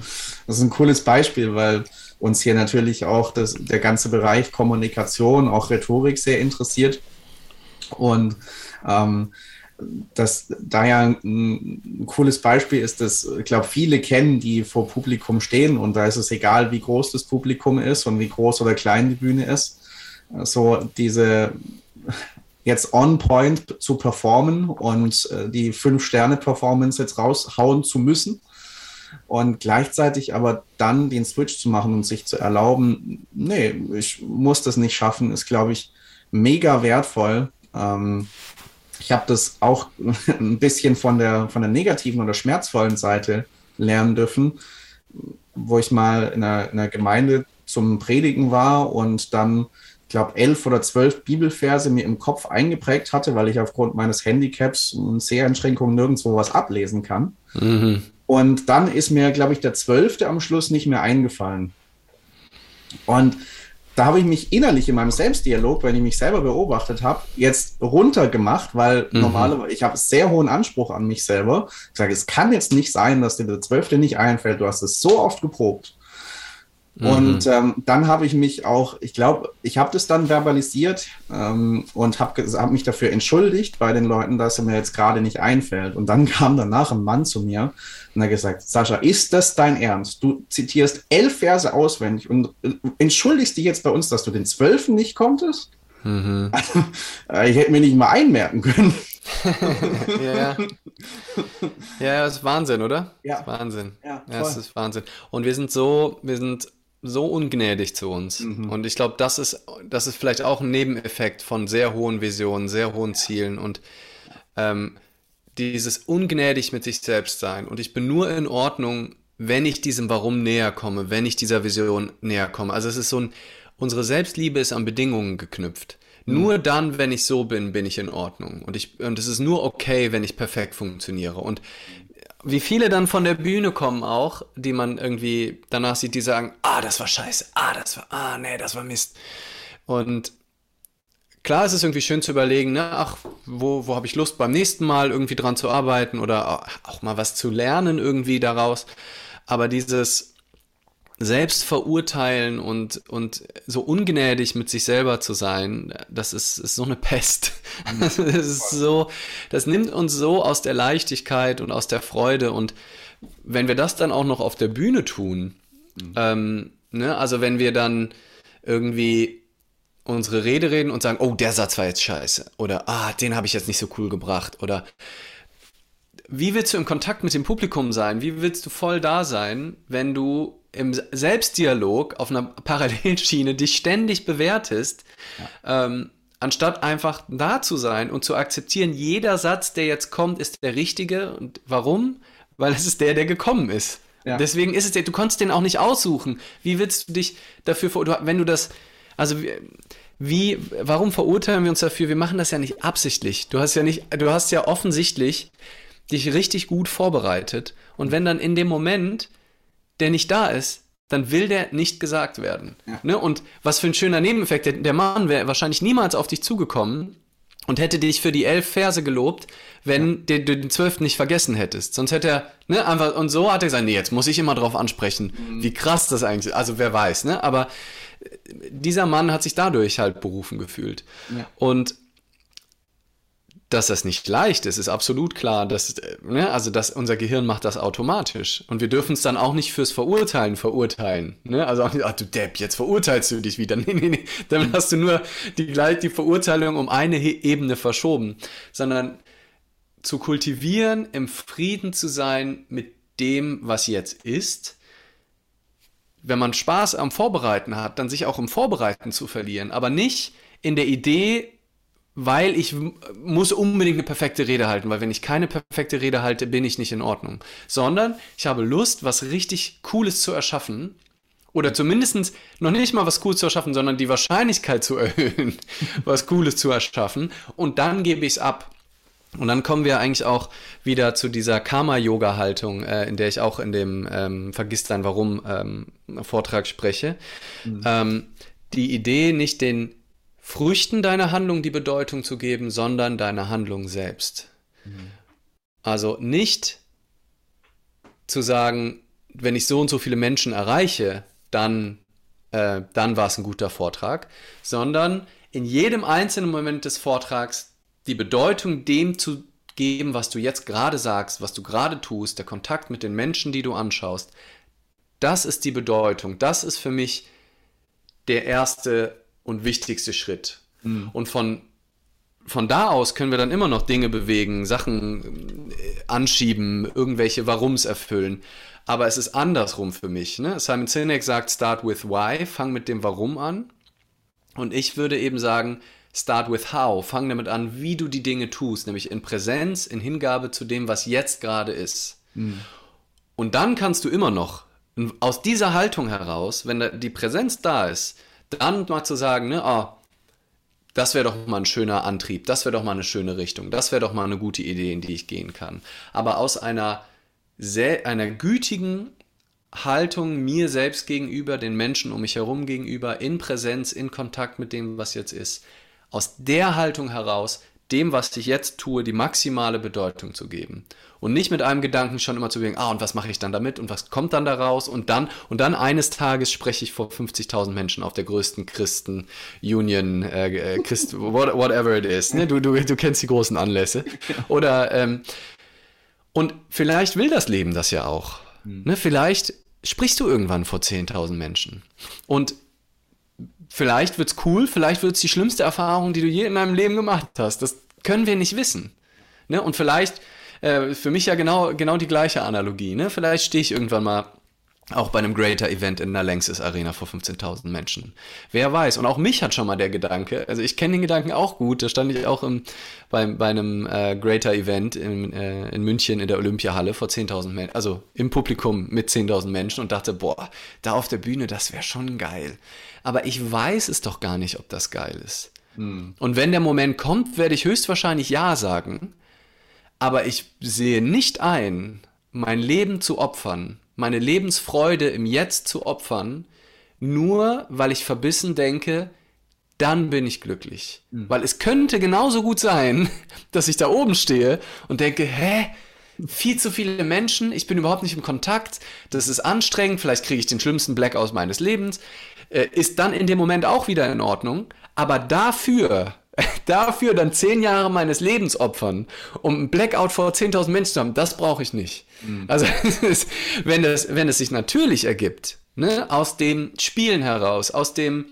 Das ist ein cooles Beispiel, weil uns hier natürlich auch das, der ganze Bereich Kommunikation, auch Rhetorik sehr interessiert. Und ähm, das da ja ein, ein, cooles Beispiel ist, dass ich glaube, viele kennen, die vor Publikum stehen und da ist es egal, wie groß das Publikum ist und wie groß oder klein die Bühne ist. So diese jetzt on point zu performen und äh, die Fünf-Sterne-Performance jetzt raushauen zu müssen. Und gleichzeitig aber dann den Switch zu machen und sich zu erlauben, nee, ich muss das nicht schaffen, ist, glaube ich, mega wertvoll. Ähm, ich habe das auch ein bisschen von der, von der negativen oder schmerzvollen Seite lernen dürfen, wo ich mal in einer, in einer Gemeinde zum Predigen war und dann ich glaube, elf oder zwölf Bibelverse mir im Kopf eingeprägt hatte, weil ich aufgrund meines Handicaps und Seheinschränkungen nirgendwo was ablesen kann. Mhm. Und dann ist mir, glaube ich, der zwölfte am Schluss nicht mehr eingefallen. Und da habe ich mich innerlich in meinem Selbstdialog, wenn ich mich selber beobachtet habe, jetzt runtergemacht, weil mhm. normalerweise, ich habe sehr hohen Anspruch an mich selber. Ich sage, es kann jetzt nicht sein, dass dir der zwölfte nicht einfällt. Du hast es so oft geprobt. Und mhm. ähm, dann habe ich mich auch, ich glaube, ich habe das dann verbalisiert ähm, und habe hab mich dafür entschuldigt bei den Leuten, dass er mir jetzt gerade nicht einfällt. Und dann kam danach ein Mann zu mir und hat gesagt, Sascha, ist das dein Ernst? Du zitierst elf Verse auswendig und äh, entschuldigst dich jetzt bei uns, dass du den zwölften nicht konntest? Mhm. ich hätte mir nicht mal einmerken können. ja, ja. Ja, das ist Wahnsinn, oder? Ja. Wahnsinn. Ja, ja, das ist Wahnsinn. Und wir sind so, wir sind so ungnädig zu uns. Mhm. Und ich glaube, das ist, das ist vielleicht auch ein Nebeneffekt von sehr hohen Visionen, sehr hohen Zielen und ähm, dieses ungnädig mit sich selbst sein. Und ich bin nur in Ordnung, wenn ich diesem Warum näher komme, wenn ich dieser Vision näher komme. Also es ist so ein, unsere Selbstliebe ist an Bedingungen geknüpft. Mhm. Nur dann, wenn ich so bin, bin ich in Ordnung. Und, ich, und es ist nur okay, wenn ich perfekt funktioniere. Und wie viele dann von der Bühne kommen auch, die man irgendwie danach sieht, die sagen, ah, das war scheiße, ah, das war, ah, nee, das war Mist. Und klar ist es irgendwie schön zu überlegen, ne, ach, wo, wo habe ich Lust beim nächsten Mal irgendwie dran zu arbeiten oder auch mal was zu lernen irgendwie daraus. Aber dieses, selbst verurteilen und, und so ungnädig mit sich selber zu sein, das ist, ist so eine Pest. Das ist so, das nimmt uns so aus der Leichtigkeit und aus der Freude. Und wenn wir das dann auch noch auf der Bühne tun, mhm. ähm, ne, also wenn wir dann irgendwie unsere Rede reden und sagen, oh, der Satz war jetzt scheiße. Oder, ah, den habe ich jetzt nicht so cool gebracht. Oder wie willst du im Kontakt mit dem Publikum sein? Wie willst du voll da sein, wenn du im Selbstdialog auf einer Parallelschiene dich ständig bewertest, ja. ähm, anstatt einfach da zu sein und zu akzeptieren, jeder Satz, der jetzt kommt, ist der richtige. Und warum? Weil es ist der, der gekommen ist. Ja. Deswegen ist es der, du konntest den auch nicht aussuchen. Wie willst du dich dafür, wenn du das, also wie, wie, warum verurteilen wir uns dafür? Wir machen das ja nicht absichtlich. Du hast ja nicht, du hast ja offensichtlich dich richtig gut vorbereitet. Und wenn dann in dem Moment der nicht da ist, dann will der nicht gesagt werden. Ja. Ne? Und was für ein schöner Nebeneffekt, der, der Mann wäre wahrscheinlich niemals auf dich zugekommen und hätte dich für die elf Verse gelobt, wenn ja. du den zwölften nicht vergessen hättest. Sonst hätte er, ne, einfach, und so hat er gesagt, nee, jetzt muss ich immer drauf ansprechen, mhm. wie krass das eigentlich ist. Also wer weiß, ne? Aber äh, dieser Mann hat sich dadurch halt berufen gefühlt. Ja. Und dass das nicht leicht ist, ist absolut klar. Dass, ne, also dass unser Gehirn macht das automatisch. Und wir dürfen es dann auch nicht fürs Verurteilen verurteilen. Ne? Also auch nicht, ach du Depp, jetzt verurteilst du dich wieder. Nee, nee, nee. Dann hast du nur die, die Verurteilung um eine Ebene verschoben. Sondern zu kultivieren, im Frieden zu sein mit dem, was jetzt ist. Wenn man Spaß am Vorbereiten hat, dann sich auch im Vorbereiten zu verlieren. Aber nicht in der Idee, weil ich muss unbedingt eine perfekte Rede halten, weil wenn ich keine perfekte Rede halte, bin ich nicht in Ordnung. Sondern ich habe Lust, was richtig Cooles zu erschaffen. Oder zumindest noch nicht mal was Cooles zu erschaffen, sondern die Wahrscheinlichkeit zu erhöhen, was Cooles zu erschaffen. Und dann gebe ich es ab. Und dann kommen wir eigentlich auch wieder zu dieser Karma-Yoga-Haltung, äh, in der ich auch in dem ähm, Vergiss dein Warum ähm, Vortrag spreche. Mhm. Ähm, die Idee, nicht den Früchten deiner Handlung die Bedeutung zu geben, sondern deiner Handlung selbst. Mhm. Also nicht zu sagen, wenn ich so und so viele Menschen erreiche, dann, äh, dann war es ein guter Vortrag, sondern in jedem einzelnen Moment des Vortrags die Bedeutung dem zu geben, was du jetzt gerade sagst, was du gerade tust, der Kontakt mit den Menschen, die du anschaust, das ist die Bedeutung. Das ist für mich der erste und wichtigste Schritt. Mhm. Und von, von da aus können wir dann immer noch Dinge bewegen, Sachen äh, anschieben, irgendwelche Warums erfüllen. Aber es ist andersrum für mich. Ne? Simon Sinek sagt, start with why, fang mit dem Warum an. Und ich würde eben sagen, start with how, fang damit an, wie du die Dinge tust, nämlich in Präsenz, in Hingabe zu dem, was jetzt gerade ist. Mhm. Und dann kannst du immer noch aus dieser Haltung heraus, wenn die Präsenz da ist, dann mal zu sagen, ne, oh, das wäre doch mal ein schöner Antrieb, das wäre doch mal eine schöne Richtung, das wäre doch mal eine gute Idee, in die ich gehen kann. Aber aus einer, sehr, einer gütigen Haltung mir selbst gegenüber, den Menschen um mich herum gegenüber, in Präsenz, in Kontakt mit dem, was jetzt ist, aus der Haltung heraus dem, was ich jetzt tue, die maximale Bedeutung zu geben. Und nicht mit einem Gedanken schon immer zu denken, ah, und was mache ich dann damit und was kommt dann daraus und dann, und dann eines Tages spreche ich vor 50.000 Menschen auf der größten Christen-Union, äh, äh, Christ, whatever it is, ne? du, du, du kennst die großen Anlässe. Oder, ähm, und vielleicht will das Leben das ja auch. Mhm. Ne? Vielleicht sprichst du irgendwann vor 10.000 Menschen. Und Vielleicht wird's cool, vielleicht wird's die schlimmste Erfahrung, die du je in deinem Leben gemacht hast. Das können wir nicht wissen. Ne? Und vielleicht, äh, für mich ja genau, genau die gleiche Analogie. Ne? Vielleicht stehe ich irgendwann mal auch bei einem Greater Event in der Längstes Arena vor 15.000 Menschen. Wer weiß. Und auch mich hat schon mal der Gedanke, also ich kenne den Gedanken auch gut, da stand ich auch im, bei, bei einem äh, Greater Event in, äh, in München in der Olympiahalle vor 10.000 Menschen, also im Publikum mit 10.000 Menschen und dachte, boah, da auf der Bühne, das wäre schon geil. Aber ich weiß es doch gar nicht, ob das geil ist. Hm. Und wenn der Moment kommt, werde ich höchstwahrscheinlich Ja sagen. Aber ich sehe nicht ein, mein Leben zu opfern, meine Lebensfreude im Jetzt zu opfern, nur weil ich verbissen denke, dann bin ich glücklich. Mhm. Weil es könnte genauso gut sein, dass ich da oben stehe und denke, hä? Viel zu viele Menschen, ich bin überhaupt nicht im Kontakt, das ist anstrengend, vielleicht kriege ich den schlimmsten Blackout meines Lebens, ist dann in dem Moment auch wieder in Ordnung. Aber dafür dafür dann zehn Jahre meines Lebens opfern, um einen Blackout vor 10.000 Menschen zu haben, das brauche ich nicht. Mhm. Also wenn, das, wenn es sich natürlich ergibt, ne, aus dem Spielen heraus, aus dem,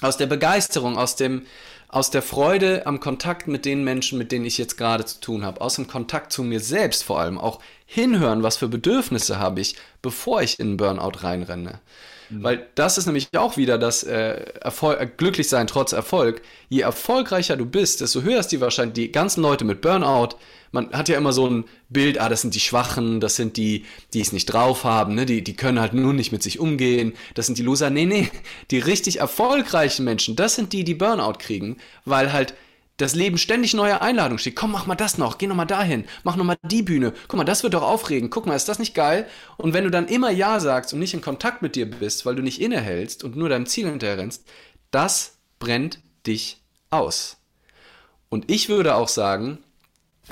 aus der Begeisterung, aus dem, aus der Freude am Kontakt mit den Menschen, mit denen ich jetzt gerade zu tun habe, aus dem Kontakt zu mir selbst vor allem, auch hinhören, was für Bedürfnisse habe ich, bevor ich in einen Burnout reinrenne. Mhm. Weil das ist nämlich auch wieder das äh, Erfolg, äh, glücklich sein trotz Erfolg. Je erfolgreicher du bist, desto höher ist die Wahrscheinlichkeit, die ganzen Leute mit Burnout, man hat ja immer so ein Bild, ah, das sind die Schwachen, das sind die, die es nicht drauf haben, ne? die, die können halt nur nicht mit sich umgehen, das sind die Loser. Nee, nee, die richtig erfolgreichen Menschen, das sind die, die Burnout kriegen, weil halt das Leben ständig neue Einladungen schickt. Komm, mach mal das noch, geh noch mal dahin, mach noch mal die Bühne. Guck mal, das wird doch aufregend. Guck mal, ist das nicht geil? Und wenn du dann immer Ja sagst und nicht in Kontakt mit dir bist, weil du nicht innehältst und nur deinem Ziel hinterherrennst, das brennt dich aus. Und ich würde auch sagen,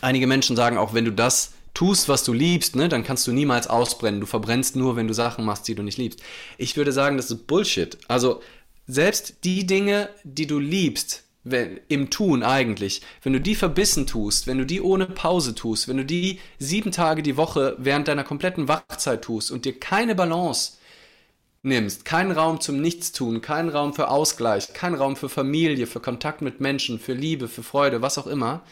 einige Menschen sagen auch, wenn du das tust, was du liebst, ne, dann kannst du niemals ausbrennen. Du verbrennst nur, wenn du Sachen machst, die du nicht liebst. Ich würde sagen, das ist Bullshit. Also selbst die Dinge, die du liebst, im Tun eigentlich, wenn du die verbissen tust, wenn du die ohne Pause tust, wenn du die sieben Tage die Woche während deiner kompletten Wachzeit tust und dir keine Balance nimmst, keinen Raum zum Nichtstun, keinen Raum für Ausgleich, keinen Raum für Familie, für Kontakt mit Menschen, für Liebe, für Freude, was auch immer,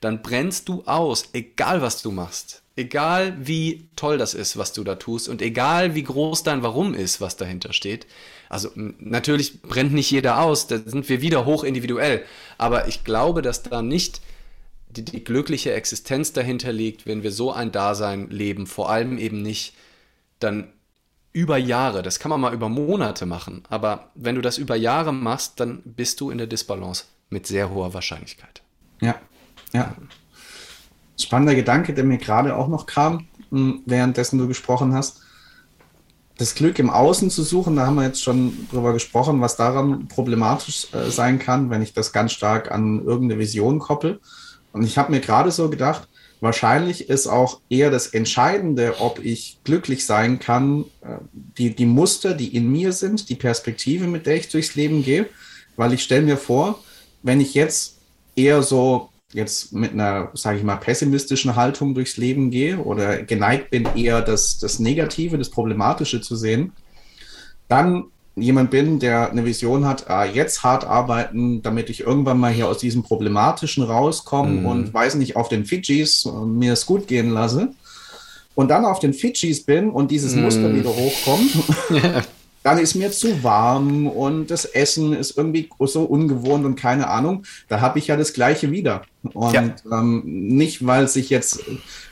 dann brennst du aus, egal was du machst. Egal wie toll das ist, was du da tust und egal wie groß dein Warum ist, was dahinter steht. Also natürlich brennt nicht jeder aus, da sind wir wieder hoch individuell. Aber ich glaube, dass da nicht die, die glückliche Existenz dahinter liegt, wenn wir so ein Dasein leben. Vor allem eben nicht dann über Jahre. Das kann man mal über Monate machen. Aber wenn du das über Jahre machst, dann bist du in der Disbalance mit sehr hoher Wahrscheinlichkeit. Ja, ja spannender Gedanke, der mir gerade auch noch kam, hm, währenddessen du gesprochen hast. Das Glück im Außen zu suchen, da haben wir jetzt schon drüber gesprochen, was daran problematisch äh, sein kann, wenn ich das ganz stark an irgendeine Vision koppel. Und ich habe mir gerade so gedacht, wahrscheinlich ist auch eher das Entscheidende, ob ich glücklich sein kann, äh, die, die Muster, die in mir sind, die Perspektive, mit der ich durchs Leben gehe. Weil ich stelle mir vor, wenn ich jetzt eher so jetzt mit einer, sage ich mal, pessimistischen Haltung durchs Leben gehe oder geneigt bin, eher das, das Negative, das Problematische zu sehen, dann jemand bin, der eine Vision hat, ah, jetzt hart arbeiten, damit ich irgendwann mal hier aus diesem Problematischen rauskomme mhm. und weiß nicht, auf den Fidschis mir es gut gehen lasse und dann auf den Fidschis bin und dieses mhm. Muster wieder hochkommt. dann ist mir zu warm und das Essen ist irgendwie so ungewohnt und keine Ahnung. Da habe ich ja das Gleiche wieder. Und ja. ähm, nicht, weil sich jetzt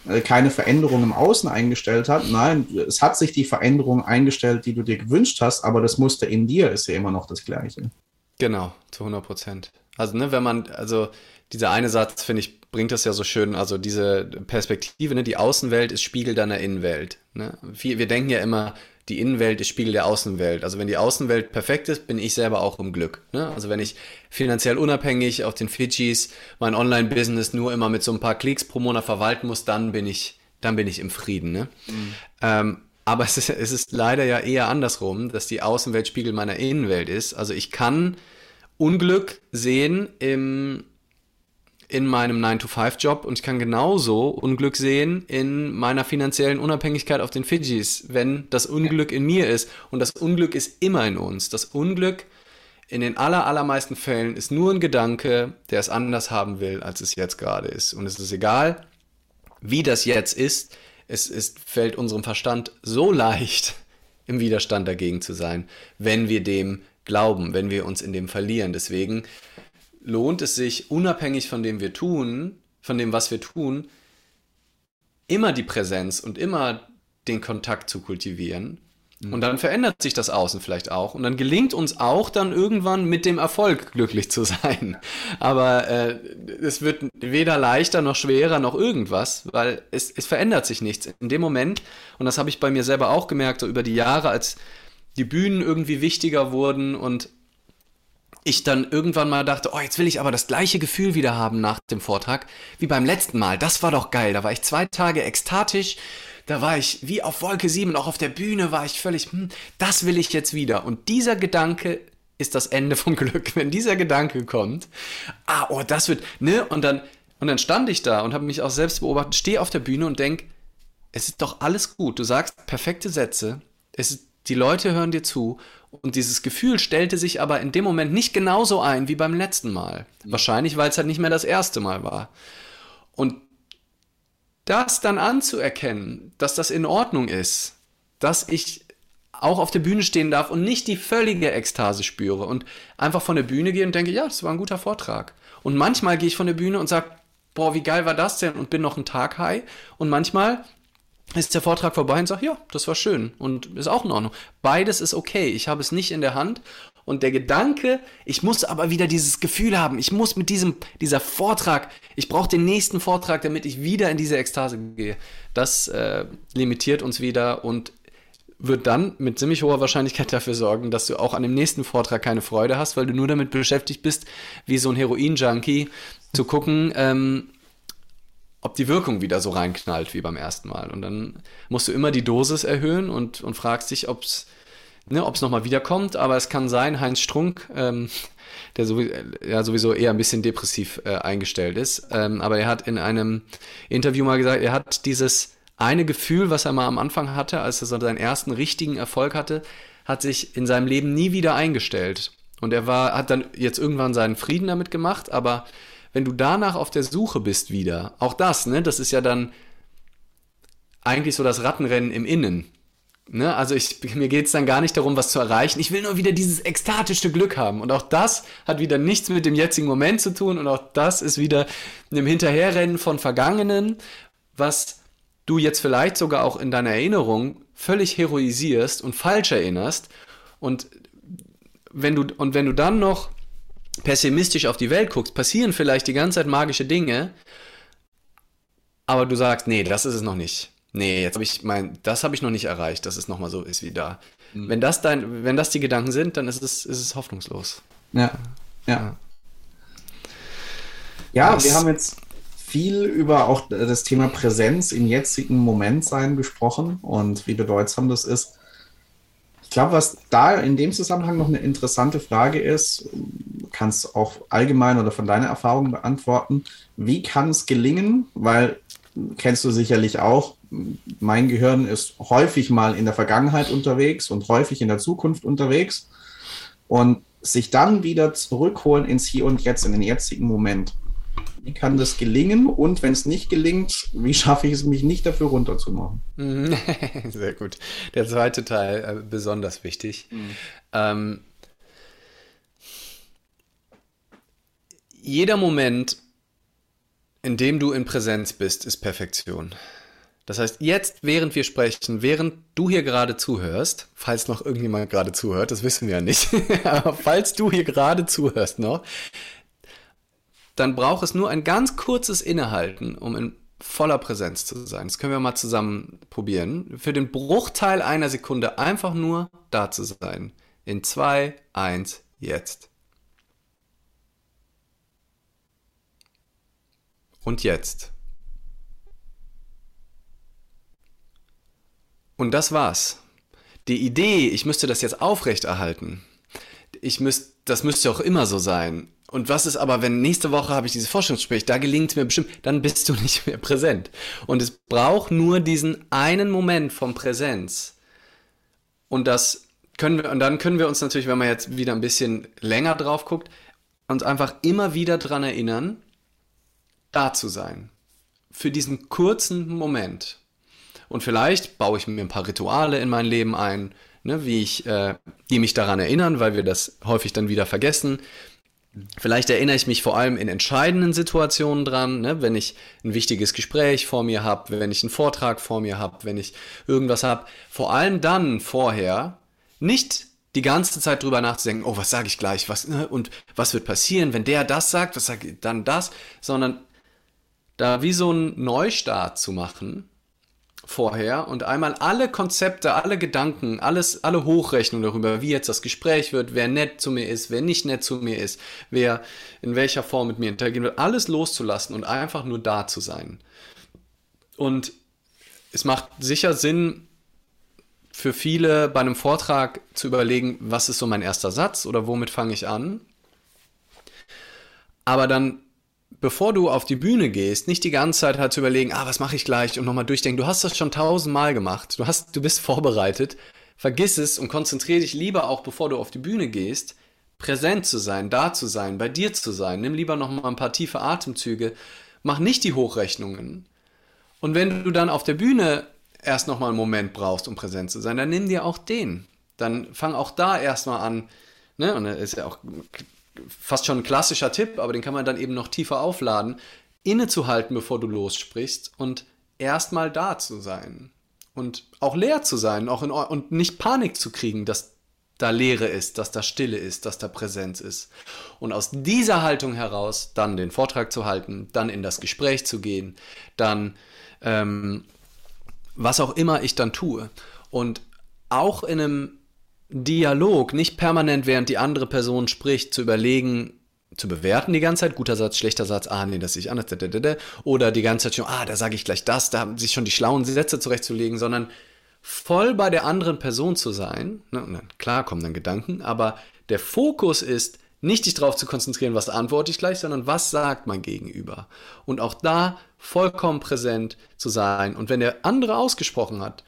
äh, keine Veränderung im Außen eingestellt hat. Nein, es hat sich die Veränderung eingestellt, die du dir gewünscht hast, aber das Muster in dir ist ja immer noch das Gleiche. Genau, zu 100 Prozent. Also, ne, wenn man, also dieser eine Satz, finde ich, bringt das ja so schön, also diese Perspektive, ne, die Außenwelt ist Spiegel deiner Innenwelt. Ne? Wir, wir denken ja immer, die Innenwelt ist Spiegel der Außenwelt. Also wenn die Außenwelt perfekt ist, bin ich selber auch im Glück. Ne? Also wenn ich finanziell unabhängig auf den Fidschis mein Online-Business nur immer mit so ein paar Klicks pro Monat verwalten muss, dann bin ich, dann bin ich im Frieden. Ne? Mhm. Ähm, aber es ist, es ist leider ja eher andersrum, dass die Außenwelt Spiegel meiner Innenwelt ist. Also ich kann Unglück sehen im in meinem 9-to-5-Job und ich kann genauso Unglück sehen in meiner finanziellen Unabhängigkeit auf den Fidschis, wenn das Unglück in mir ist. Und das Unglück ist immer in uns. Das Unglück in den aller, allermeisten Fällen ist nur ein Gedanke, der es anders haben will, als es jetzt gerade ist. Und es ist egal, wie das jetzt ist. Es ist, fällt unserem Verstand so leicht, im Widerstand dagegen zu sein, wenn wir dem glauben, wenn wir uns in dem verlieren. Deswegen lohnt es sich, unabhängig von dem wir tun, von dem, was wir tun, immer die Präsenz und immer den Kontakt zu kultivieren. Mhm. Und dann verändert sich das Außen vielleicht auch. Und dann gelingt uns auch dann irgendwann mit dem Erfolg glücklich zu sein. Aber äh, es wird weder leichter noch schwerer noch irgendwas, weil es, es verändert sich nichts. In dem Moment, und das habe ich bei mir selber auch gemerkt, so über die Jahre, als die Bühnen irgendwie wichtiger wurden und ich dann irgendwann mal dachte, oh, jetzt will ich aber das gleiche Gefühl wieder haben nach dem Vortrag wie beim letzten Mal. Das war doch geil. Da war ich zwei Tage ekstatisch. Da war ich wie auf Wolke 7, auch auf der Bühne war ich völlig, hm, das will ich jetzt wieder. Und dieser Gedanke ist das Ende vom Glück. Wenn dieser Gedanke kommt, ah, oh, das wird, ne? Und dann, und dann stand ich da und habe mich auch selbst beobachtet, stehe auf der Bühne und denk, es ist doch alles gut. Du sagst perfekte Sätze. Es ist, die Leute hören dir zu und dieses Gefühl stellte sich aber in dem Moment nicht genauso ein wie beim letzten Mal. Wahrscheinlich, weil es halt nicht mehr das erste Mal war. Und das dann anzuerkennen, dass das in Ordnung ist, dass ich auch auf der Bühne stehen darf und nicht die völlige Ekstase spüre und einfach von der Bühne gehe und denke, ja, das war ein guter Vortrag. Und manchmal gehe ich von der Bühne und sage, boah, wie geil war das denn und bin noch einen Tag high. Und manchmal ist der Vortrag vorbei und sagt, ja, das war schön und ist auch in Ordnung. Beides ist okay. Ich habe es nicht in der Hand. Und der Gedanke, ich muss aber wieder dieses Gefühl haben, ich muss mit diesem, dieser Vortrag, ich brauche den nächsten Vortrag, damit ich wieder in diese Ekstase gehe. Das äh, limitiert uns wieder und wird dann mit ziemlich hoher Wahrscheinlichkeit dafür sorgen, dass du auch an dem nächsten Vortrag keine Freude hast, weil du nur damit beschäftigt bist, wie so ein Heroin-Junkie zu gucken, ähm, ob die Wirkung wieder so reinknallt wie beim ersten Mal. Und dann musst du immer die Dosis erhöhen und, und fragst dich, ob es ne, ob's nochmal wiederkommt. Aber es kann sein, Heinz Strunk, ähm, der sowieso, ja, sowieso eher ein bisschen depressiv äh, eingestellt ist, ähm, aber er hat in einem Interview mal gesagt, er hat dieses eine Gefühl, was er mal am Anfang hatte, als er so seinen ersten richtigen Erfolg hatte, hat sich in seinem Leben nie wieder eingestellt. Und er war, hat dann jetzt irgendwann seinen Frieden damit gemacht, aber wenn du danach auf der Suche bist wieder, auch das, ne, das ist ja dann eigentlich so das Rattenrennen im Innen. Ne? Also ich, mir geht es dann gar nicht darum, was zu erreichen. Ich will nur wieder dieses ekstatische Glück haben. Und auch das hat wieder nichts mit dem jetzigen Moment zu tun. Und auch das ist wieder einem Hinterherrennen von Vergangenen, was du jetzt vielleicht sogar auch in deiner Erinnerung völlig heroisierst und falsch erinnerst. Und wenn du, und wenn du dann noch pessimistisch auf die Welt guckst, passieren vielleicht die ganze Zeit magische Dinge, aber du sagst, nee, das ist es noch nicht. Nee, jetzt habe ich mein, das habe ich noch nicht erreicht, dass es nochmal so ist wie da. Mhm. Wenn das dein, wenn das die Gedanken sind, dann ist es, ist es hoffnungslos. Ja. Ja. Ja, das, wir haben jetzt viel über auch das Thema Präsenz im jetzigen Moment sein gesprochen und wie bedeutsam das ist. Ich glaube, was da in dem Zusammenhang noch eine interessante Frage ist, kannst auch allgemein oder von deiner Erfahrung beantworten. Wie kann es gelingen? Weil kennst du sicherlich auch, mein Gehirn ist häufig mal in der Vergangenheit unterwegs und häufig in der Zukunft unterwegs und sich dann wieder zurückholen ins Hier und Jetzt, in den jetzigen Moment. Wie kann das gelingen? Und wenn es nicht gelingt, wie schaffe ich es, mich nicht dafür runterzumachen? Sehr gut. Der zweite Teil äh, besonders wichtig. Mhm. Ähm, jeder Moment, in dem du in Präsenz bist, ist Perfektion. Das heißt, jetzt, während wir sprechen, während du hier gerade zuhörst, falls noch irgendjemand gerade zuhört, das wissen wir ja nicht, aber falls du hier gerade zuhörst noch, dann braucht es nur ein ganz kurzes Innehalten, um in voller Präsenz zu sein. Das können wir mal zusammen probieren. Für den Bruchteil einer Sekunde einfach nur da zu sein. In zwei, eins, jetzt. Und jetzt. Und das war's. Die Idee, ich müsste das jetzt aufrechterhalten, ich müsst, das müsste auch immer so sein. Und was ist aber, wenn nächste Woche habe ich dieses Forschungsgespräch, da gelingt es mir bestimmt, dann bist du nicht mehr präsent. Und es braucht nur diesen einen Moment von Präsenz. Und das können wir, und dann können wir uns natürlich, wenn man jetzt wieder ein bisschen länger drauf guckt, uns einfach immer wieder dran erinnern, da zu sein. Für diesen kurzen Moment. Und vielleicht baue ich mir ein paar Rituale in mein Leben ein, ne, wie ich, äh, die mich daran erinnern, weil wir das häufig dann wieder vergessen. Vielleicht erinnere ich mich vor allem in entscheidenden Situationen dran, ne, wenn ich ein wichtiges Gespräch vor mir habe, wenn ich einen Vortrag vor mir habe, wenn ich irgendwas habe. Vor allem dann vorher nicht die ganze Zeit drüber nachzudenken, oh, was sage ich gleich, was ne, und was wird passieren, wenn der das sagt, was sagt dann das, sondern da wie so einen Neustart zu machen vorher und einmal alle Konzepte, alle Gedanken, alles, alle Hochrechnungen darüber, wie jetzt das Gespräch wird, wer nett zu mir ist, wer nicht nett zu mir ist, wer in welcher Form mit mir interagieren wird, alles loszulassen und einfach nur da zu sein. Und es macht sicher Sinn, für viele bei einem Vortrag zu überlegen, was ist so mein erster Satz oder womit fange ich an. Aber dann bevor du auf die Bühne gehst, nicht die ganze Zeit halt zu überlegen, ah, was mache ich gleich und nochmal durchdenken. Du hast das schon tausendmal gemacht. Du hast, du bist vorbereitet. Vergiss es und konzentriere dich lieber auch, bevor du auf die Bühne gehst, präsent zu sein, da zu sein, bei dir zu sein. Nimm lieber nochmal ein paar tiefe Atemzüge. Mach nicht die Hochrechnungen. Und wenn du dann auf der Bühne erst nochmal einen Moment brauchst, um präsent zu sein, dann nimm dir auch den. Dann fang auch da erstmal an. Ne? Und das ist ja auch fast schon ein klassischer Tipp, aber den kann man dann eben noch tiefer aufladen, innezuhalten, bevor du lossprichst und erstmal da zu sein. Und auch leer zu sein auch in, und nicht Panik zu kriegen, dass da Leere ist, dass da Stille ist, dass da Präsenz ist. Und aus dieser Haltung heraus dann den Vortrag zu halten, dann in das Gespräch zu gehen, dann ähm, was auch immer ich dann tue. Und auch in einem Dialog, nicht permanent während die andere Person spricht, zu überlegen, zu bewerten die ganze Zeit, guter Satz, schlechter Satz, ah nee, das sehe ich anders, oder die ganze Zeit schon, ah, da sage ich gleich das, da sich schon die schlauen Sätze zurechtzulegen, sondern voll bei der anderen Person zu sein. Ne? Klar kommen dann Gedanken, aber der Fokus ist, nicht dich darauf zu konzentrieren, was antworte ich gleich, sondern was sagt mein Gegenüber. Und auch da vollkommen präsent zu sein. Und wenn der andere ausgesprochen hat,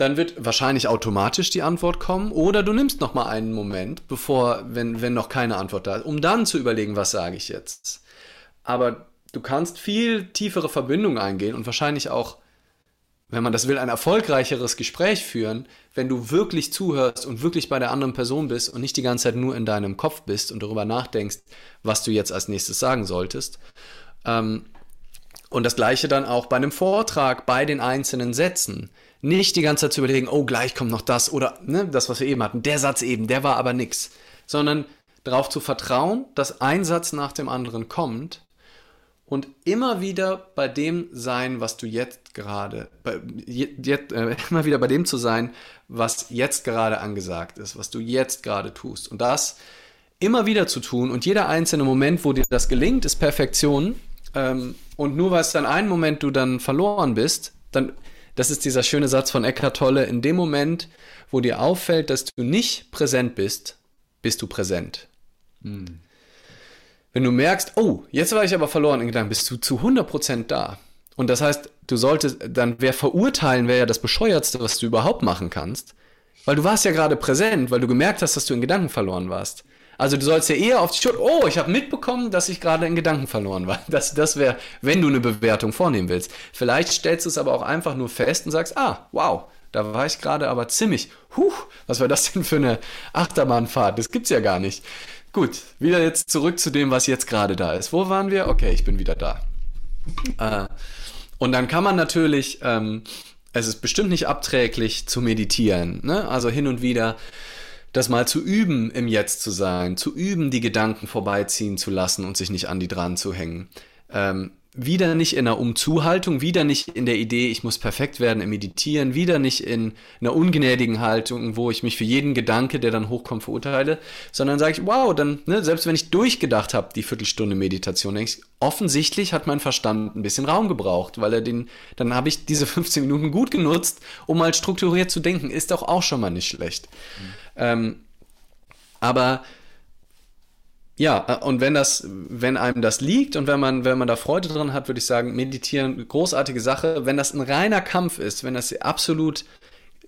dann wird wahrscheinlich automatisch die Antwort kommen oder du nimmst noch mal einen Moment, bevor wenn wenn noch keine Antwort da ist, um dann zu überlegen, was sage ich jetzt. Aber du kannst viel tiefere Verbindungen eingehen und wahrscheinlich auch wenn man das will, ein erfolgreicheres Gespräch führen, wenn du wirklich zuhörst und wirklich bei der anderen Person bist und nicht die ganze Zeit nur in deinem Kopf bist und darüber nachdenkst, was du jetzt als nächstes sagen solltest. Ähm, und das gleiche dann auch bei einem Vortrag, bei den einzelnen Sätzen. Nicht die ganze Zeit zu überlegen, oh, gleich kommt noch das oder ne, das, was wir eben hatten, der Satz eben, der war aber nix. Sondern darauf zu vertrauen, dass ein Satz nach dem anderen kommt und immer wieder bei dem sein, was du jetzt gerade, bei, jetzt, äh, immer wieder bei dem zu sein, was jetzt gerade angesagt ist, was du jetzt gerade tust. Und das immer wieder zu tun und jeder einzelne Moment, wo dir das gelingt, ist Perfektion. Ähm, und nur weil es dann einen Moment du dann verloren bist, dann, das ist dieser schöne Satz von Eckhart Tolle, in dem Moment, wo dir auffällt, dass du nicht präsent bist, bist du präsent. Hm. Wenn du merkst, oh, jetzt war ich aber verloren in Gedanken, bist du zu 100% da. Und das heißt, du solltest, dann wer verurteilen, wäre ja das Bescheuertste, was du überhaupt machen kannst. Weil du warst ja gerade präsent, weil du gemerkt hast, dass du in Gedanken verloren warst. Also du sollst ja eher auf die Schuld, oh, ich habe mitbekommen, dass ich gerade in Gedanken verloren war. Das, das wäre, wenn du eine Bewertung vornehmen willst. Vielleicht stellst du es aber auch einfach nur fest und sagst, ah, wow, da war ich gerade aber ziemlich, huch, was war das denn für eine Achterbahnfahrt? Das gibt's ja gar nicht. Gut, wieder jetzt zurück zu dem, was jetzt gerade da ist. Wo waren wir? Okay, ich bin wieder da. äh, und dann kann man natürlich, ähm, es ist bestimmt nicht abträglich zu meditieren. Ne? Also hin und wieder das mal zu üben, im Jetzt zu sein, zu üben, die Gedanken vorbeiziehen zu lassen und sich nicht an die dran zu hängen. Ähm, wieder nicht in einer Umzuhaltung, wieder nicht in der Idee, ich muss perfekt werden im Meditieren, wieder nicht in einer ungnädigen Haltung, wo ich mich für jeden Gedanke, der dann hochkommt, verurteile, sondern sage ich, wow, dann, ne, selbst wenn ich durchgedacht habe, die Viertelstunde Meditation, denke ich, offensichtlich hat mein Verstand ein bisschen Raum gebraucht, weil er den, dann habe ich diese 15 Minuten gut genutzt, um mal strukturiert zu denken, ist doch auch schon mal nicht schlecht. Mhm. Ähm, aber ja, äh, und wenn das, wenn einem das liegt und wenn man, wenn man da Freude dran hat, würde ich sagen, meditieren, großartige Sache. Wenn das ein reiner Kampf ist, wenn das absolut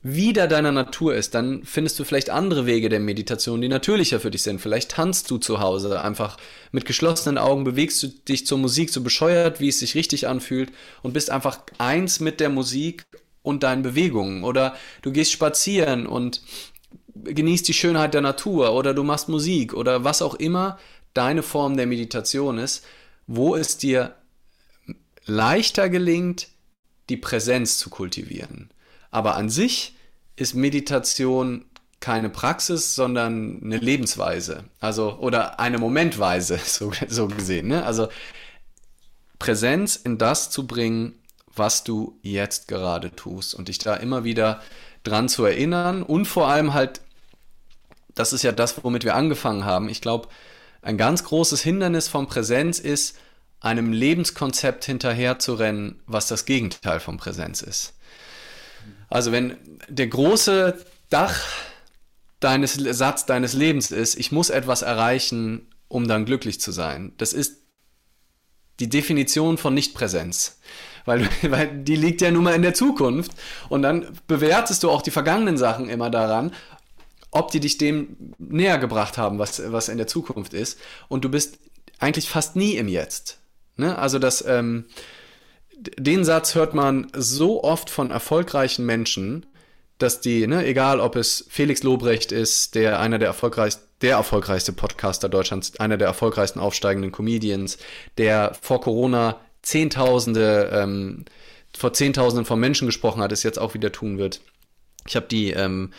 wieder deiner Natur ist, dann findest du vielleicht andere Wege der Meditation, die natürlicher für dich sind. Vielleicht tanzt du zu Hause einfach mit geschlossenen Augen, bewegst du dich zur Musik so bescheuert, wie es sich richtig anfühlt und bist einfach eins mit der Musik und deinen Bewegungen. Oder du gehst spazieren und genießt die Schönheit der Natur oder du machst Musik oder was auch immer deine Form der Meditation ist, wo es dir leichter gelingt, die Präsenz zu kultivieren. Aber an sich ist Meditation keine Praxis, sondern eine Lebensweise. Also, oder eine Momentweise, so, so gesehen. Ne? Also, Präsenz in das zu bringen, was du jetzt gerade tust und dich da immer wieder dran zu erinnern und vor allem halt, das ist ja das, womit wir angefangen haben. Ich glaube, ein ganz großes Hindernis von Präsenz ist, einem Lebenskonzept hinterherzurennen, was das Gegenteil von Präsenz ist. Also wenn der große Dach deines Satz deines Lebens ist, ich muss etwas erreichen, um dann glücklich zu sein. Das ist die Definition von Nichtpräsenz weil, weil die liegt ja nun mal in der Zukunft. Und dann bewertest du auch die vergangenen Sachen immer daran, ob die dich dem näher gebracht haben, was, was in der Zukunft ist. Und du bist eigentlich fast nie im Jetzt. Ne? Also das, ähm, den Satz hört man so oft von erfolgreichen Menschen, dass die, ne, egal ob es Felix Lobrecht ist, der einer der erfolgreichsten, der erfolgreichste Podcaster Deutschlands, einer der erfolgreichsten aufsteigenden Comedians, der vor Corona Zehntausende, ähm, vor Zehntausenden von Menschen gesprochen hat, es jetzt auch wieder tun wird. Ich habe die ähm,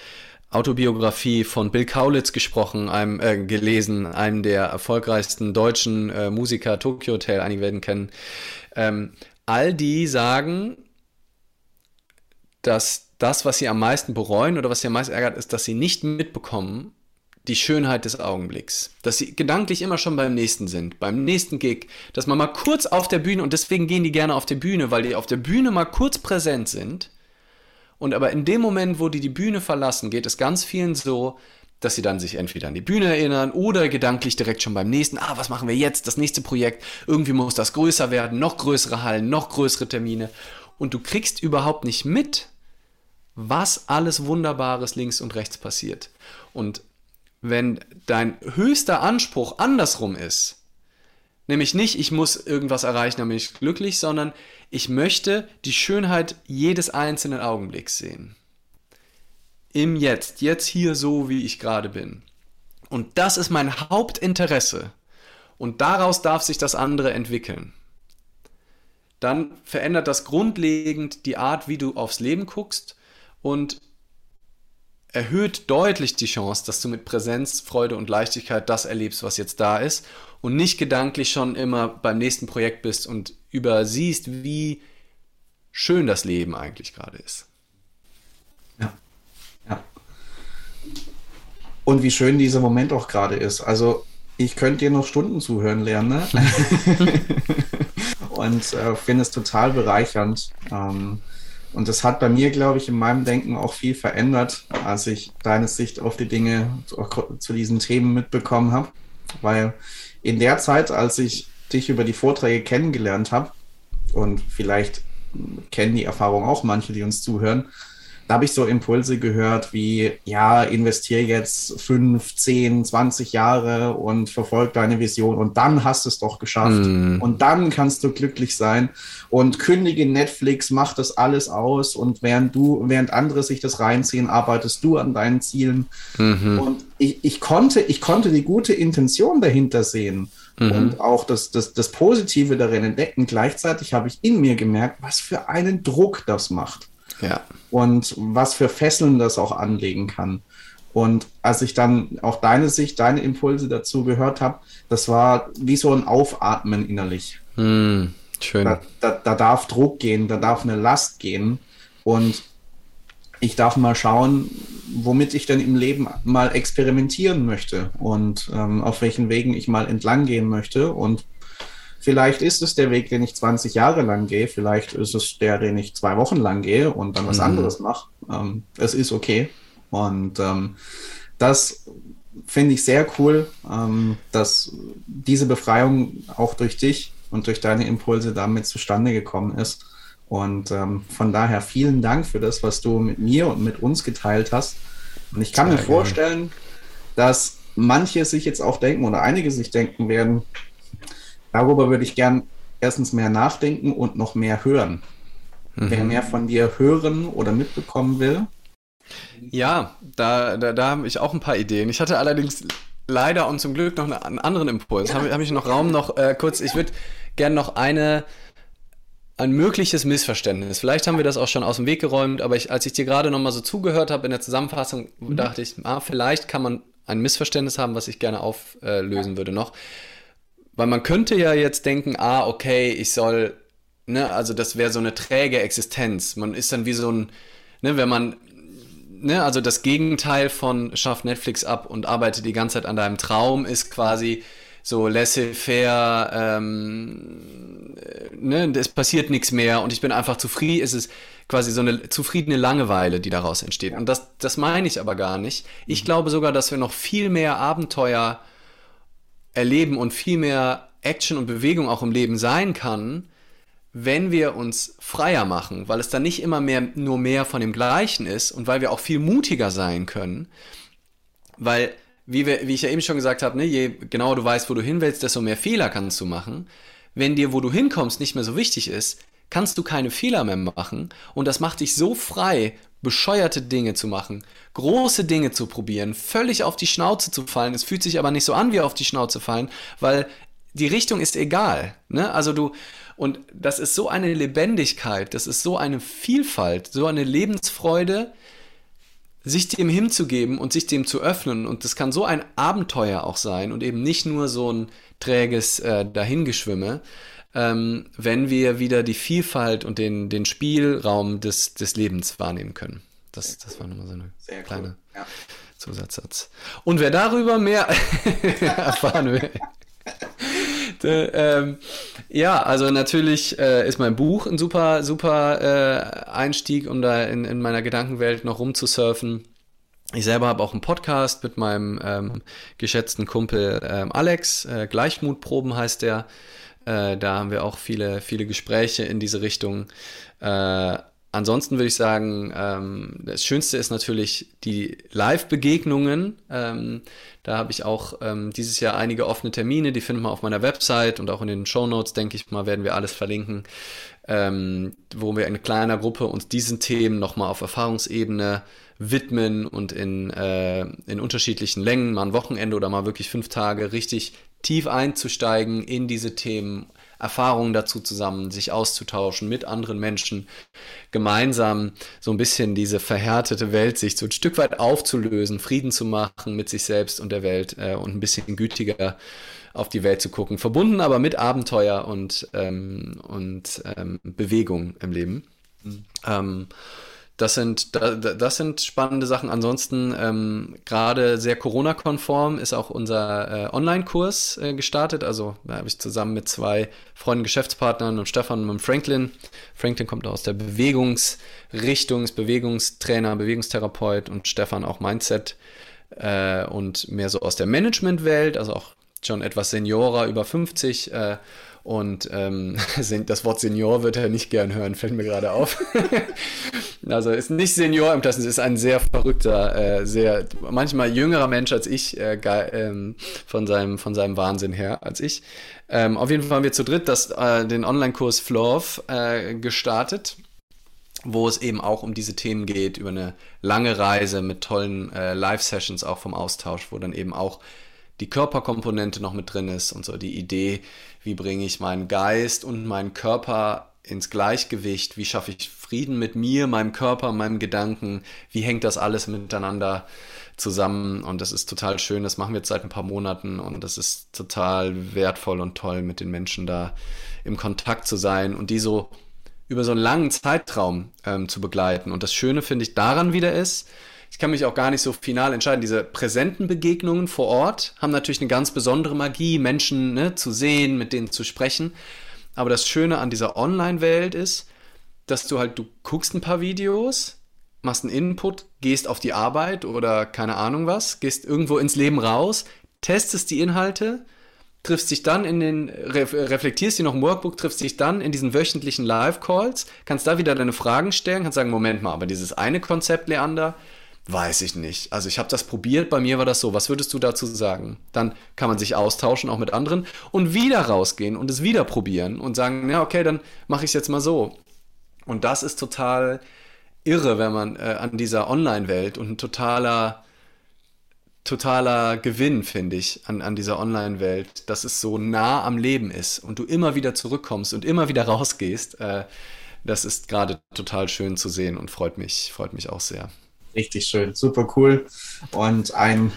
Autobiografie von Bill Kaulitz gesprochen, einem, äh, gelesen, einem der erfolgreichsten deutschen äh, Musiker, Tokyo Hotel, einige werden kennen. Ähm, all die sagen, dass das, was sie am meisten bereuen oder was sie am meisten ärgert, ist, dass sie nicht mitbekommen, die Schönheit des Augenblicks. Dass sie gedanklich immer schon beim nächsten sind, beim nächsten Gig. Dass man mal kurz auf der Bühne, und deswegen gehen die gerne auf die Bühne, weil die auf der Bühne mal kurz präsent sind. Und aber in dem Moment, wo die die Bühne verlassen, geht es ganz vielen so, dass sie dann sich entweder an die Bühne erinnern oder gedanklich direkt schon beim nächsten, ah, was machen wir jetzt, das nächste Projekt, irgendwie muss das größer werden, noch größere Hallen, noch größere Termine. Und du kriegst überhaupt nicht mit, was alles Wunderbares links und rechts passiert. Und wenn dein höchster Anspruch andersrum ist, Nämlich nicht, ich muss irgendwas erreichen, damit ich glücklich, sondern ich möchte die Schönheit jedes einzelnen Augenblicks sehen. Im Jetzt, jetzt hier so, wie ich gerade bin. Und das ist mein Hauptinteresse. Und daraus darf sich das andere entwickeln. Dann verändert das grundlegend die Art, wie du aufs Leben guckst und erhöht deutlich die Chance, dass du mit Präsenz, Freude und Leichtigkeit das erlebst, was jetzt da ist und nicht gedanklich schon immer beim nächsten Projekt bist und übersiehst, wie schön das Leben eigentlich gerade ist. Ja. Ja. Und wie schön dieser Moment auch gerade ist. Also ich könnte dir noch Stunden zuhören lernen ne? und äh, finde es total bereichernd. Ähm, und das hat bei mir, glaube ich, in meinem Denken auch viel verändert, als ich deine Sicht auf die Dinge zu, zu diesen Themen mitbekommen habe. Weil in der Zeit, als ich dich über die Vorträge kennengelernt habe, und vielleicht kennen die Erfahrung auch manche, die uns zuhören, da habe ich so Impulse gehört wie, ja, investiere jetzt fünf, zehn, zwanzig Jahre und verfolg deine Vision und dann hast du es doch geschafft mm. und dann kannst du glücklich sein und kündige Netflix, mach das alles aus und während du, während andere sich das reinziehen, arbeitest du an deinen Zielen mhm. und ich, ich konnte, ich konnte die gute Intention dahinter sehen. Mhm. und auch das, das, das Positive darin entdecken. Gleichzeitig habe ich in mir gemerkt, was für einen Druck das macht. Ja. Und was für Fesseln das auch anlegen kann. Und als ich dann auch deine Sicht, deine Impulse dazu gehört habe, das war wie so ein Aufatmen innerlich. Mm, schön. Da, da, da, darf Druck gehen, da darf eine Last gehen. Und ich darf mal schauen, womit ich denn im Leben mal experimentieren möchte und ähm, auf welchen Wegen ich mal entlang gehen möchte. Und Vielleicht ist es der Weg, den ich 20 Jahre lang gehe. Vielleicht ist es der, den ich zwei Wochen lang gehe und dann was mhm. anderes mache. Ähm, es ist okay. Und ähm, das finde ich sehr cool, ähm, dass diese Befreiung auch durch dich und durch deine Impulse damit zustande gekommen ist. Und ähm, von daher vielen Dank für das, was du mit mir und mit uns geteilt hast. Und ich kann sehr mir vorstellen, dass manche sich jetzt auch denken oder einige sich denken werden, darüber würde ich gern erstens mehr nachdenken und noch mehr hören. Mhm. Wer mehr von dir hören oder mitbekommen will. Ja, da, da, da habe ich auch ein paar Ideen. Ich hatte allerdings leider und zum Glück noch einen anderen Impuls. Ja. Habe hab ich noch Raum noch äh, kurz, ich würde gern noch eine ein mögliches Missverständnis. Vielleicht haben wir das auch schon aus dem Weg geräumt, aber ich, als ich dir gerade noch mal so zugehört habe in der Zusammenfassung, mhm. dachte ich, ah, vielleicht kann man ein Missverständnis haben, was ich gerne auflösen würde noch. Weil man könnte ja jetzt denken, ah, okay, ich soll, ne, also das wäre so eine träge Existenz. Man ist dann wie so ein, ne, wenn man, ne, also das Gegenteil von schafft Netflix ab und arbeitet die ganze Zeit an deinem Traum ist quasi so laissez-faire, ähm, ne, es passiert nichts mehr und ich bin einfach zufrieden, es ist quasi so eine zufriedene Langeweile, die daraus entsteht. Und das, das meine ich aber gar nicht. Ich mhm. glaube sogar, dass wir noch viel mehr Abenteuer erleben und viel mehr Action und Bewegung auch im Leben sein kann, wenn wir uns freier machen, weil es dann nicht immer mehr nur mehr von dem Gleichen ist und weil wir auch viel mutiger sein können, weil wie, wir, wie ich ja eben schon gesagt habe, ne, je genauer du weißt, wo du hin willst, desto mehr Fehler kannst du machen. Wenn dir, wo du hinkommst, nicht mehr so wichtig ist, kannst du keine Fehler mehr machen und das macht dich so frei, bescheuerte Dinge zu machen, große Dinge zu probieren, völlig auf die Schnauze zu fallen. Es fühlt sich aber nicht so an wie auf die Schnauze fallen, weil die Richtung ist egal. Ne? Also du, und das ist so eine Lebendigkeit, das ist so eine Vielfalt, so eine Lebensfreude, sich dem hinzugeben und sich dem zu öffnen. Und das kann so ein Abenteuer auch sein und eben nicht nur so ein träges äh, Dahingeschwimme ähm, wenn wir wieder die Vielfalt und den, den Spielraum des, des Lebens wahrnehmen können. Das, das war nochmal so eine Sehr kleine cool. ja. Zusatzsatz. Und wer darüber mehr erfahren will, ähm, ja, also natürlich äh, ist mein Buch ein super, super äh, Einstieg, um da in, in meiner Gedankenwelt noch rumzusurfen. Ich selber habe auch einen Podcast mit meinem ähm, geschätzten Kumpel ähm, Alex. Äh, Gleichmutproben heißt der. Äh, da haben wir auch viele, viele Gespräche in diese Richtung. Äh, ansonsten würde ich sagen, ähm, das Schönste ist natürlich die Live-Begegnungen. Ähm, da habe ich auch ähm, dieses Jahr einige offene Termine, die findet man auf meiner Website und auch in den Show Notes, denke ich mal, werden wir alles verlinken, ähm, wo wir in kleiner Gruppe uns diesen Themen nochmal auf Erfahrungsebene widmen und in, äh, in unterschiedlichen Längen, mal ein Wochenende oder mal wirklich fünf Tage richtig tief einzusteigen in diese Themen Erfahrungen dazu zusammen, sich auszutauschen mit anderen Menschen, gemeinsam so ein bisschen diese verhärtete Welt sich so ein Stück weit aufzulösen, Frieden zu machen mit sich selbst und der Welt äh, und ein bisschen gütiger auf die Welt zu gucken. Verbunden aber mit Abenteuer und, ähm, und ähm, Bewegung im Leben. Mhm. Ähm, das sind, das sind spannende Sachen. Ansonsten ähm, gerade sehr Corona-konform ist auch unser äh, Online-Kurs äh, gestartet. Also da habe ich zusammen mit zwei Freunden, Geschäftspartnern und Stefan und Franklin. Franklin kommt aus der Bewegungsrichtung, ist Bewegungstrainer, Bewegungstherapeut und Stefan auch Mindset äh, und mehr so aus der Management-Welt, also auch schon etwas Seniorer, über 50. Und ähm, das Wort Senior wird er nicht gern hören, fällt mir gerade auf. also ist nicht Senior im Klassen, ist ein sehr verrückter, äh, sehr manchmal jüngerer Mensch als ich, äh, ähm, von, seinem, von seinem Wahnsinn her als ich. Ähm, auf jeden Fall haben wir zu dritt das, äh, den Online-Kurs Flow äh, gestartet wo es eben auch um diese Themen geht, über eine lange Reise mit tollen äh, Live-Sessions auch vom Austausch, wo dann eben auch die Körperkomponente noch mit drin ist und so die Idee, wie bringe ich meinen Geist und meinen Körper ins Gleichgewicht, wie schaffe ich Frieden mit mir, meinem Körper, meinem Gedanken, wie hängt das alles miteinander zusammen? Und das ist total schön, das machen wir jetzt seit ein paar Monaten. Und das ist total wertvoll und toll, mit den Menschen da im Kontakt zu sein und die so über so einen langen Zeitraum ähm, zu begleiten. Und das Schöne finde ich daran wieder ist, ich kann mich auch gar nicht so final entscheiden. Diese präsenten Begegnungen vor Ort haben natürlich eine ganz besondere Magie, Menschen ne, zu sehen, mit denen zu sprechen. Aber das Schöne an dieser Online-Welt ist, dass du halt, du guckst ein paar Videos, machst einen Input, gehst auf die Arbeit oder keine Ahnung was, gehst irgendwo ins Leben raus, testest die Inhalte, triffst dich dann in den, reflektierst die noch im Workbook, triffst dich dann in diesen wöchentlichen Live-Calls, kannst da wieder deine Fragen stellen, kannst sagen, Moment mal, aber dieses eine Konzept, Leander, Weiß ich nicht. Also ich habe das probiert, bei mir war das so. Was würdest du dazu sagen? Dann kann man sich austauschen, auch mit anderen, und wieder rausgehen und es wieder probieren und sagen, ja, okay, dann mache ich es jetzt mal so. Und das ist total irre, wenn man äh, an dieser Online-Welt und ein totaler, totaler Gewinn, finde ich, an, an dieser Online-Welt, dass es so nah am Leben ist und du immer wieder zurückkommst und immer wieder rausgehst. Äh, das ist gerade total schön zu sehen und freut mich, freut mich auch sehr. Richtig schön, super cool. Und ein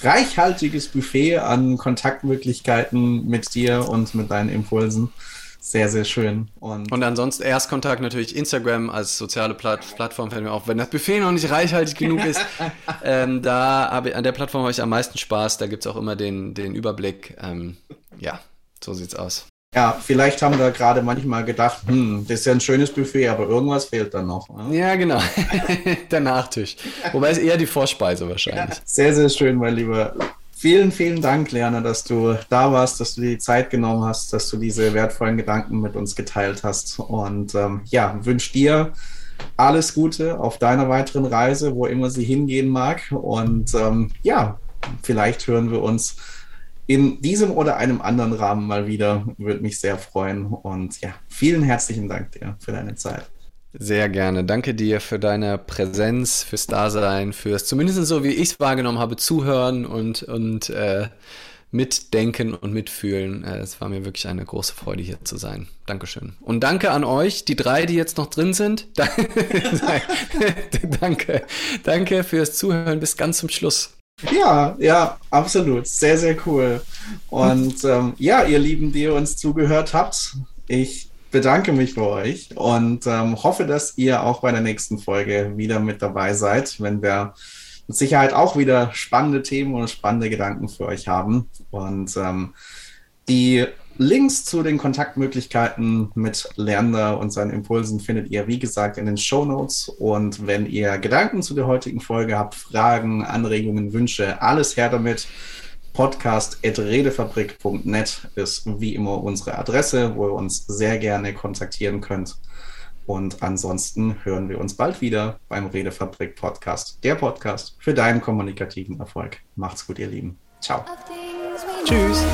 reichhaltiges Buffet an Kontaktmöglichkeiten mit dir und mit deinen Impulsen. Sehr, sehr schön. Und, und ansonsten Erstkontakt natürlich Instagram als soziale Platt Plattform fällt mir auf. Wenn das Buffet noch nicht reichhaltig genug ist, ähm, da habe an der Plattform habe ich am meisten Spaß. Da gibt es auch immer den, den Überblick. Ähm, ja, so sieht's aus. Ja, vielleicht haben wir gerade manchmal gedacht, hm, das ist ja ein schönes Buffet, aber irgendwas fehlt dann noch. Ne? Ja, genau. Der Nachtisch. Wobei es eher die Vorspeise wahrscheinlich. Ja, sehr, sehr schön, mein Lieber. Vielen, vielen Dank, Lerner, dass du da warst, dass du dir die Zeit genommen hast, dass du diese wertvollen Gedanken mit uns geteilt hast. Und ähm, ja, wünsche dir alles Gute auf deiner weiteren Reise, wo immer sie hingehen mag. Und ähm, ja, vielleicht hören wir uns in diesem oder einem anderen Rahmen mal wieder. Würde mich sehr freuen. Und ja, vielen herzlichen Dank dir für deine Zeit. Sehr gerne. Danke dir für deine Präsenz, fürs Dasein, fürs zumindest so, wie ich es wahrgenommen habe, zuhören und, und äh, mitdenken und mitfühlen. Äh, es war mir wirklich eine große Freude, hier zu sein. Dankeschön. Und danke an euch, die drei, die jetzt noch drin sind. danke. Danke fürs Zuhören bis ganz zum Schluss. Ja, ja, absolut. Sehr, sehr cool. Und ähm, ja, ihr Lieben, die ihr uns zugehört habt, ich bedanke mich für euch und ähm, hoffe, dass ihr auch bei der nächsten Folge wieder mit dabei seid, wenn wir mit Sicherheit auch wieder spannende Themen und spannende Gedanken für euch haben. Und ähm, die Links zu den Kontaktmöglichkeiten mit Lerner und seinen Impulsen findet ihr, wie gesagt, in den Show Notes. Und wenn ihr Gedanken zu der heutigen Folge habt, Fragen, Anregungen, Wünsche, alles her damit. Podcast.redefabrik.net ist wie immer unsere Adresse, wo ihr uns sehr gerne kontaktieren könnt. Und ansonsten hören wir uns bald wieder beim Redefabrik Podcast. Der Podcast für deinen kommunikativen Erfolg. Macht's gut, ihr Lieben. Ciao. Tschüss.